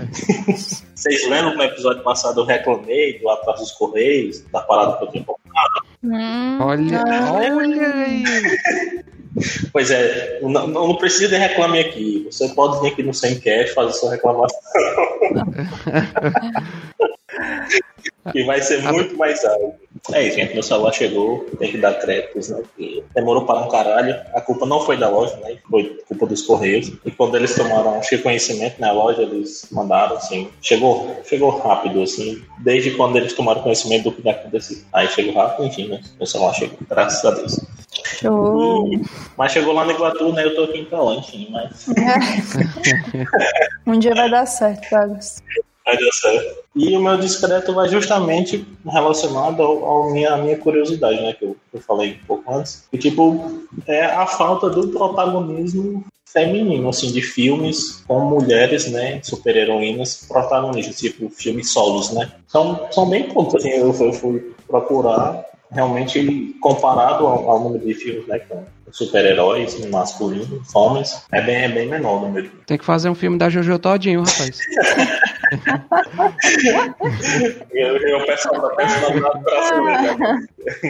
Vocês lembram que no episódio passado eu reclamei do Atrás dos Correios, da parada que eu tinha comprado? Hum, Olha, olha aí. Pois é, não, não precisa de reclame aqui. Você pode vir aqui no Semcast fazer sua reclamação. que vai ser muito mais alto. É isso, gente. Meu celular chegou, tem que dar créditos, né? Demorou para um caralho. A culpa não foi da loja, né? Foi culpa dos Correios. E quando eles tomaram acho que conhecimento na loja, eles mandaram, assim. Chegou, chegou rápido, assim. Desde quando eles tomaram conhecimento do que ia acontecer. Aí chegou rápido, enfim, né? Meu celular chegou, graças a Deus. Show. E, mas chegou lá no Iguatu, né? Eu tô aqui em Cauã, enfim, mas. um dia vai dar certo, Vargas. E o meu discreto vai justamente relacionado ao, minha, à minha curiosidade, né? Que eu, eu falei um pouco antes. E, tipo, é a falta do protagonismo feminino, assim, de filmes com mulheres, né, super-heroínas protagonistas, tipo filmes solos, né? São, são bem poucos, assim, eu, eu fui procurar realmente comparado ao, ao número de filmes, né, com super-heróis masculinos, homens, é bem, é bem menor o número. Tem que fazer um filme da Jojo todinho, rapaz. eu, eu peço brasileira.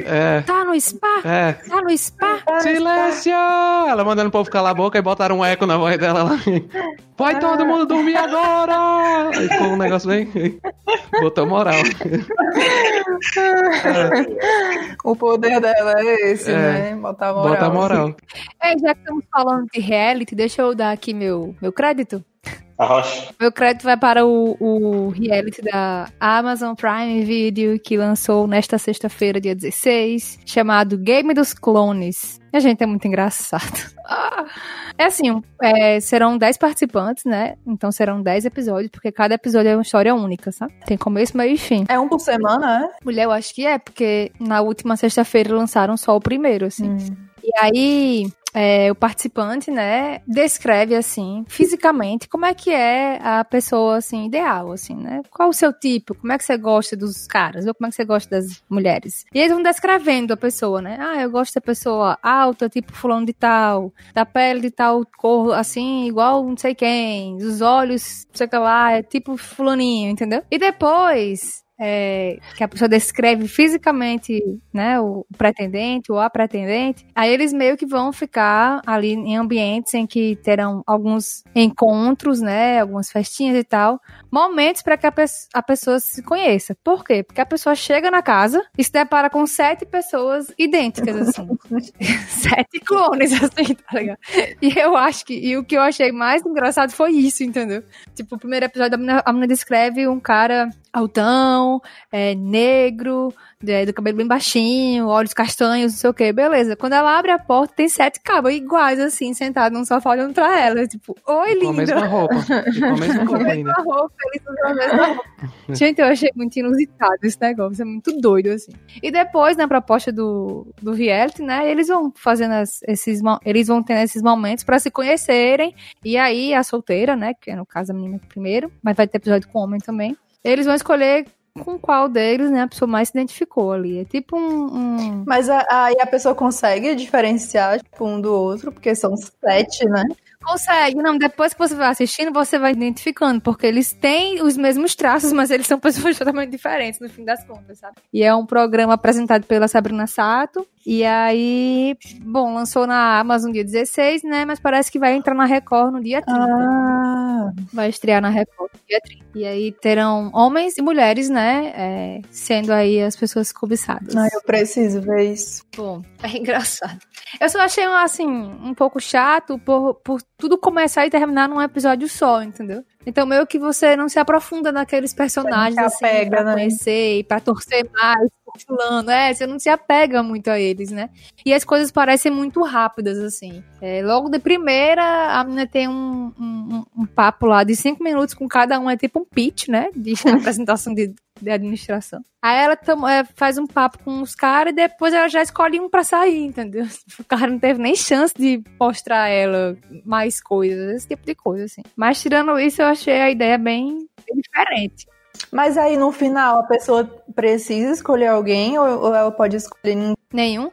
É. Tá no spa? É. Tá no spa? Silêncio! Ela mandando o povo calar a boca e botaram um eco na voz dela lá. Vai todo mundo dormir agora! Aí ficou um negócio bem. Botou moral. O poder dela é esse, É. né? Botar moral. Bota moral. É, já que estamos falando de reality, deixa eu dar aqui meu, meu crédito. A rocha. Meu crédito vai para o, o reality da Amazon Prime Video, que lançou nesta sexta-feira, dia 16, chamado Game dos Clones. A gente é muito engraçado. Ah. É assim, é, serão 10 participantes, né? Então serão 10 episódios, porque cada episódio é uma história única, sabe? Tem começo, meio e fim. É um por semana, é? Mulher, eu acho que é, porque na última sexta-feira lançaram só o primeiro, assim. E aí, é, o participante, né, descreve, assim, fisicamente, como é que é a pessoa, assim, ideal, assim, né? Qual o seu tipo? Como é que você gosta dos caras? Ou como é que você gosta das mulheres? E eles vão descrevendo a pessoa, né? Ah, eu gosto da pessoa alta, tipo fulano de tal, da pele de tal cor, assim, igual não sei quem, dos olhos, sei lá, é tipo fulaninho, entendeu? E depois é, que a pessoa descreve fisicamente, né, o pretendente ou a pretendente, aí eles meio que vão ficar ali em ambientes em que terão alguns encontros, né, algumas festinhas e tal, momentos para que a, pe- a pessoa se conheça. Por quê? Porque a pessoa chega na casa e se depara com sete pessoas idênticas, assim. sete clones, assim, tá ligado? E eu acho que, e o que eu achei mais engraçado foi isso, entendeu? Tipo, o primeiro episódio, a menina, a menina descreve um cara altão, é, negro, de- do cabelo bem baixinho, olhos castanhos, não sei o que, beleza. Quando ela abre a porta, tem sete cabos iguais, assim, sentados num sofá olhando pra ela. Tipo, oi, Com a mesma linda. roupa. Com a mesma roupa ainda. roupa, eles usam a mesma roupa. Gente, eu achei muito inusitado esse negócio, é muito doido, assim. E depois, na proposta do, do reality, né, eles vão fazendo as- esses, eles vão tendo esses momentos pra se conhecerem, e aí a solteira, né, que é no caso a menina primeiro, mas vai ter episódio com homem também, eles vão escolher com qual deles, né, a pessoa mais se identificou ali. É tipo um... um- Mas a- aí a pessoa consegue diferenciar tipo, um do outro, porque são sete, né? Consegue, não, depois que você vai assistindo, você vai identificando, porque eles têm os mesmos traços, mas eles são pessoas totalmente diferentes, no fim das contas, sabe? E é um programa apresentado pela Sabrina Sato, e aí, bom, lançou na Amazon dia 16, né, mas parece que vai entrar na Record no dia 30. Ah, Vai estrear na Record no dia 30. E aí terão homens e mulheres, né, é, sendo aí as pessoas cobiçadas. ai, eu preciso ver isso. Bom, é engraçado. Eu só achei, assim, um pouco chato por, por tudo começar e terminar num episódio só, entendeu? Então, meio que você não se aprofunda naqueles personagens, se assim, apega, pra né? conhecer e pra torcer mais fulano. É, você não se apega muito a eles, né? E as coisas parecem muito rápidas, assim. É, logo de primeira, a menina tem um, um, um papo lá de cinco minutos com cada um, é tipo um pitch, né? De apresentação de, de administração. Aí ela é, faz um papo com os caras e depois ela já escolhe um pra sair, entendeu? O cara não teve nem chance de mostrar ela mais coisas, esse tipo de coisa, assim. Mas tirando isso, eu achei a ideia bem diferente. Mas aí no final a pessoa precisa escolher alguém ou, ou ela pode escolher ninguém? Nenhum.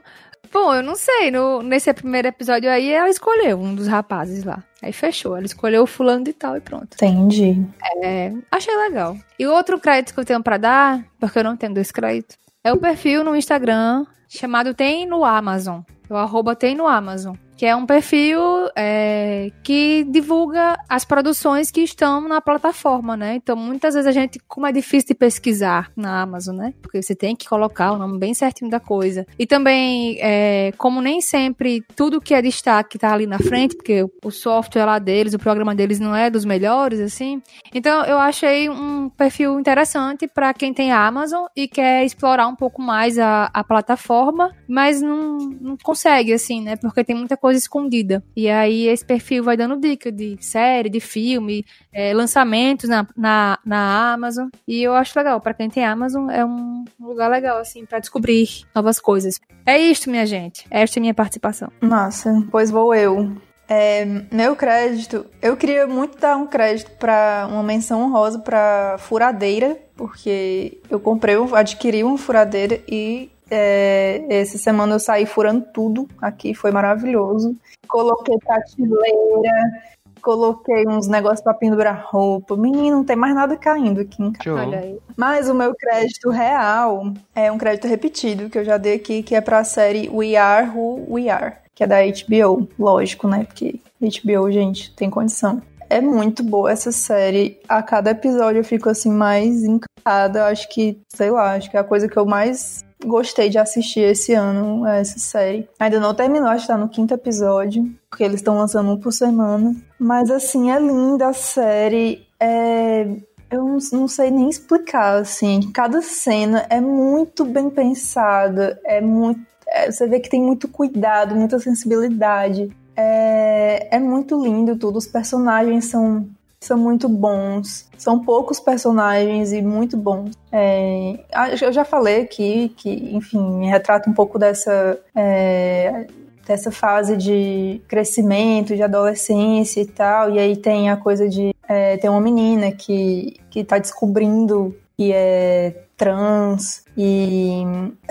Bom, eu não sei. No, nesse primeiro episódio aí, ela escolheu um dos rapazes lá. Aí fechou. Ela escolheu o fulano de tal e pronto. Entendi. É, achei legal. E o outro crédito que eu tenho pra dar, porque eu não tenho dois créditos, é o perfil no Instagram chamado Tem no Amazon. O arroba Tem no Amazon. Que é um perfil é, que divulga as produções que estão na plataforma, né? Então, muitas vezes a gente, como é difícil de pesquisar na Amazon, né? Porque você tem que colocar o nome bem certinho da coisa. E também, é, como nem sempre tudo que é destaque tá ali na frente, porque o software lá deles, o programa deles não é dos melhores, assim. Então, eu achei um perfil interessante para quem tem Amazon e quer explorar um pouco mais a, a plataforma, mas não, não consegue, assim, né? Porque tem muita coisa escondida. E aí, esse perfil vai dando dica de série, de filme, é, lançamentos na, na, na Amazon. E eu acho legal. para quem tem Amazon, é um lugar legal, assim, para descobrir novas coisas. É isto, minha gente. Esta é a minha participação. Massa, pois vou eu. É, meu crédito, eu queria muito dar um crédito para uma menção honrosa para furadeira, porque eu comprei, adquiri uma furadeira e é, essa semana eu saí furando tudo aqui, foi maravilhoso. Coloquei prateleira, coloquei uns negócios para pendurar roupa. Menino, não tem mais nada caindo aqui em casa. Olha aí. Mas o meu crédito real é um crédito repetido que eu já dei aqui, que é pra série We Are Who We Are, que é da HBO. Lógico, né? Porque HBO, gente, tem condição. É muito boa essa série. A cada episódio eu fico assim mais encantada. Acho que, sei lá, acho que é a coisa que eu mais gostei de assistir esse ano essa série. Ainda não terminou, acho que tá no quinto episódio, porque eles estão lançando um por semana. Mas assim, é linda a série. É, eu não, não, sei nem explicar, assim. Cada cena é muito bem pensada, é muito. É, você vê que tem muito cuidado, muita sensibilidade. É, é muito lindo tudo. Os personagens são, são muito bons. São poucos personagens e muito bons. É, eu já falei aqui que, enfim, retrata um pouco dessa. É, dessa fase de crescimento, de adolescência e tal, e aí tem a coisa de é, tem uma menina que, que tá descobrindo que é trans e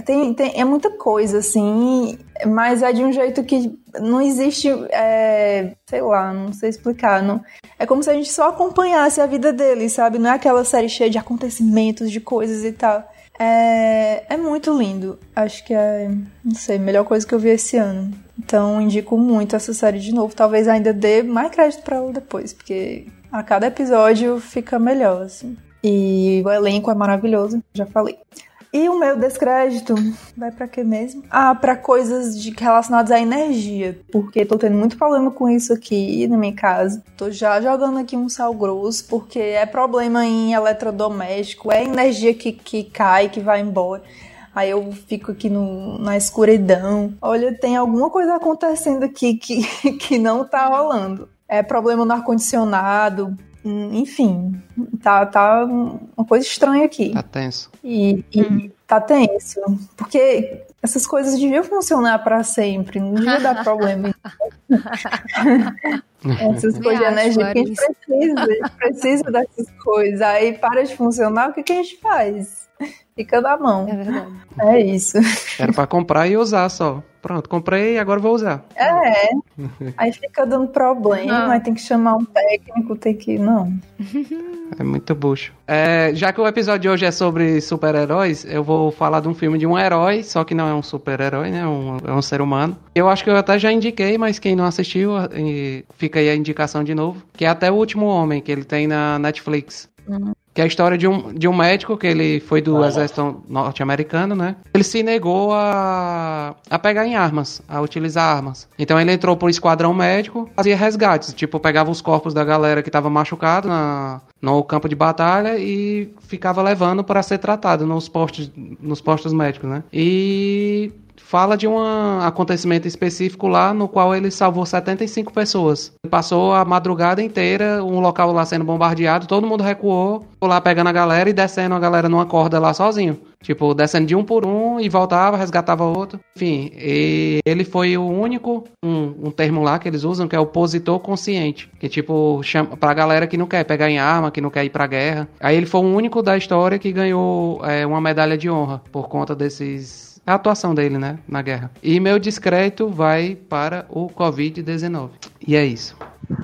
tem, tem, é muita coisa assim, mas é de um jeito que não existe, é, sei lá, não sei explicar, não, é como se a gente só acompanhasse a vida dele, sabe? Não é aquela série cheia de acontecimentos, de coisas e tal. É, é muito lindo. Acho que é, não sei, melhor coisa que eu vi esse ano. Então indico muito essa série de novo. Talvez ainda dê mais crédito para ela depois, porque a cada episódio fica melhor, assim. E o elenco é maravilhoso, já falei. E o meu descrédito vai para quê mesmo? Ah, para coisas de, relacionadas à energia, porque tô tendo muito problema com isso aqui na minha casa. Tô já jogando aqui um sal grosso, porque é problema em eletrodoméstico, é energia que, que cai, que vai embora. Aí eu fico aqui no, na escuridão. Olha, tem alguma coisa acontecendo aqui que, que não tá rolando. É problema no ar-condicionado, enfim, tá, tá uma coisa estranha aqui. Tá tenso. E, e hum. tá tenso. Porque essas coisas deviam funcionar para sempre, não devia dar problema. essas coisas de energia, que a gente precisa, precisa dessas coisas. Aí para de funcionar, o que, que a gente faz? Fica na mão. É verdade. É isso. Era para comprar e usar só. Pronto, comprei e agora vou usar. É. Aí fica dando problema, aí tem que chamar um técnico, tem que. Não. É muito bucho. É, já que o episódio de hoje é sobre super-heróis, eu vou falar de um filme de um herói, só que não é um super-herói, né? Um, é um ser humano. Eu acho que eu até já indiquei, mas quem não assistiu, fica aí a indicação de novo. Que é Até o Último Homem, que ele tem na Netflix. Uhum. Que é a história de um, de um médico que ele foi do ah, exército norte-americano, né? Ele se negou a, a pegar em armas, a utilizar armas. Então ele entrou pro esquadrão médico, fazia resgates, tipo, pegava os corpos da galera que tava machucado na, no campo de batalha e ficava levando para ser tratado nos postos, nos postos médicos, né? E fala de um acontecimento específico lá no qual ele salvou 75 pessoas. Ele passou a madrugada inteira, um local lá sendo bombardeado, todo mundo recuou, lá pegando a galera e descendo a galera numa corda lá sozinho. Tipo, descendo de um por um e voltava, resgatava outro. Enfim, ele foi o único, um, um termo lá que eles usam, que é opositor consciente. Que, tipo, chama pra galera que não quer pegar em arma, que não quer ir pra guerra. Aí ele foi o único da história que ganhou é, uma medalha de honra por conta desses a atuação dele, né, na guerra. E meu discreto vai para o Covid-19. E é isso.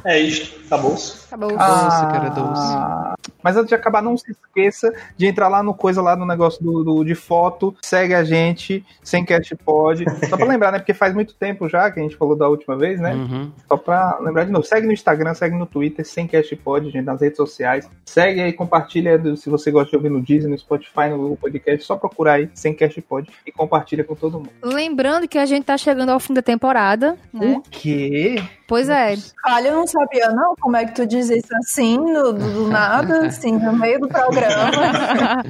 É isso, acabou. Acabou. Ah, doce, cara, doce. Mas antes de acabar, não se esqueça de entrar lá no coisa lá no negócio do, do de foto, segue a gente, sem cast pode. Só pra lembrar, né? Porque faz muito tempo já que a gente falou da última vez, né? Uhum. Só pra lembrar de novo. Segue no Instagram, segue no Twitter, sem cast pode, gente, nas redes sociais. Segue aí, compartilha se você gosta de ouvir no Disney, no Spotify, no Google Podcast, só procurar aí, sem cast pode e compartilha com todo mundo. Lembrando que a gente tá chegando ao fim da temporada, né? O quê? Pois é. Olha, eu não sabia não como é que tu diz isso assim, do, do nada, assim, no meio do programa.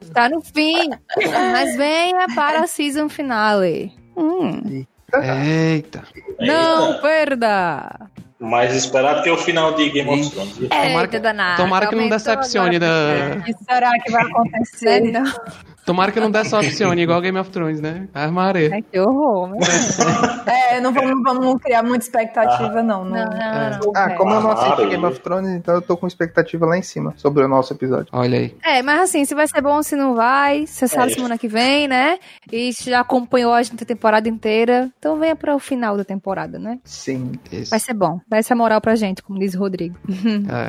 Está no fim, mas venha para a season finale. Hum. Eita. Não perda! Mais esperado que o final de Game of Thrones. Tomara que, tomara que não decepcione da. O que será que vai acontecer? Não. Tomara que não decepcione, igual Game of Thrones, né? Armarei. Ai, que horror. é, não vamos, vamos criar muita expectativa, não. Não, não, não, não. Ah, como eu não assisti Game of Thrones, então eu tô com expectativa lá em cima sobre o nosso episódio. Olha aí. É, mas assim, se vai ser bom, se não vai, você sabe é semana que vem, né? E já acompanhou a gente a temporada inteira, então venha para o final da temporada, né? Sim. Isso. Vai ser bom. Dá essa moral pra gente, como diz o Rodrigo.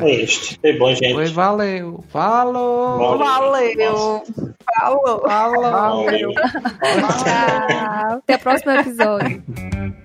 É, é este. É bom, gente. Foi, valeu. Falou. Valeu. Falou. Falou. Falou. Tchau. Até o próximo episódio.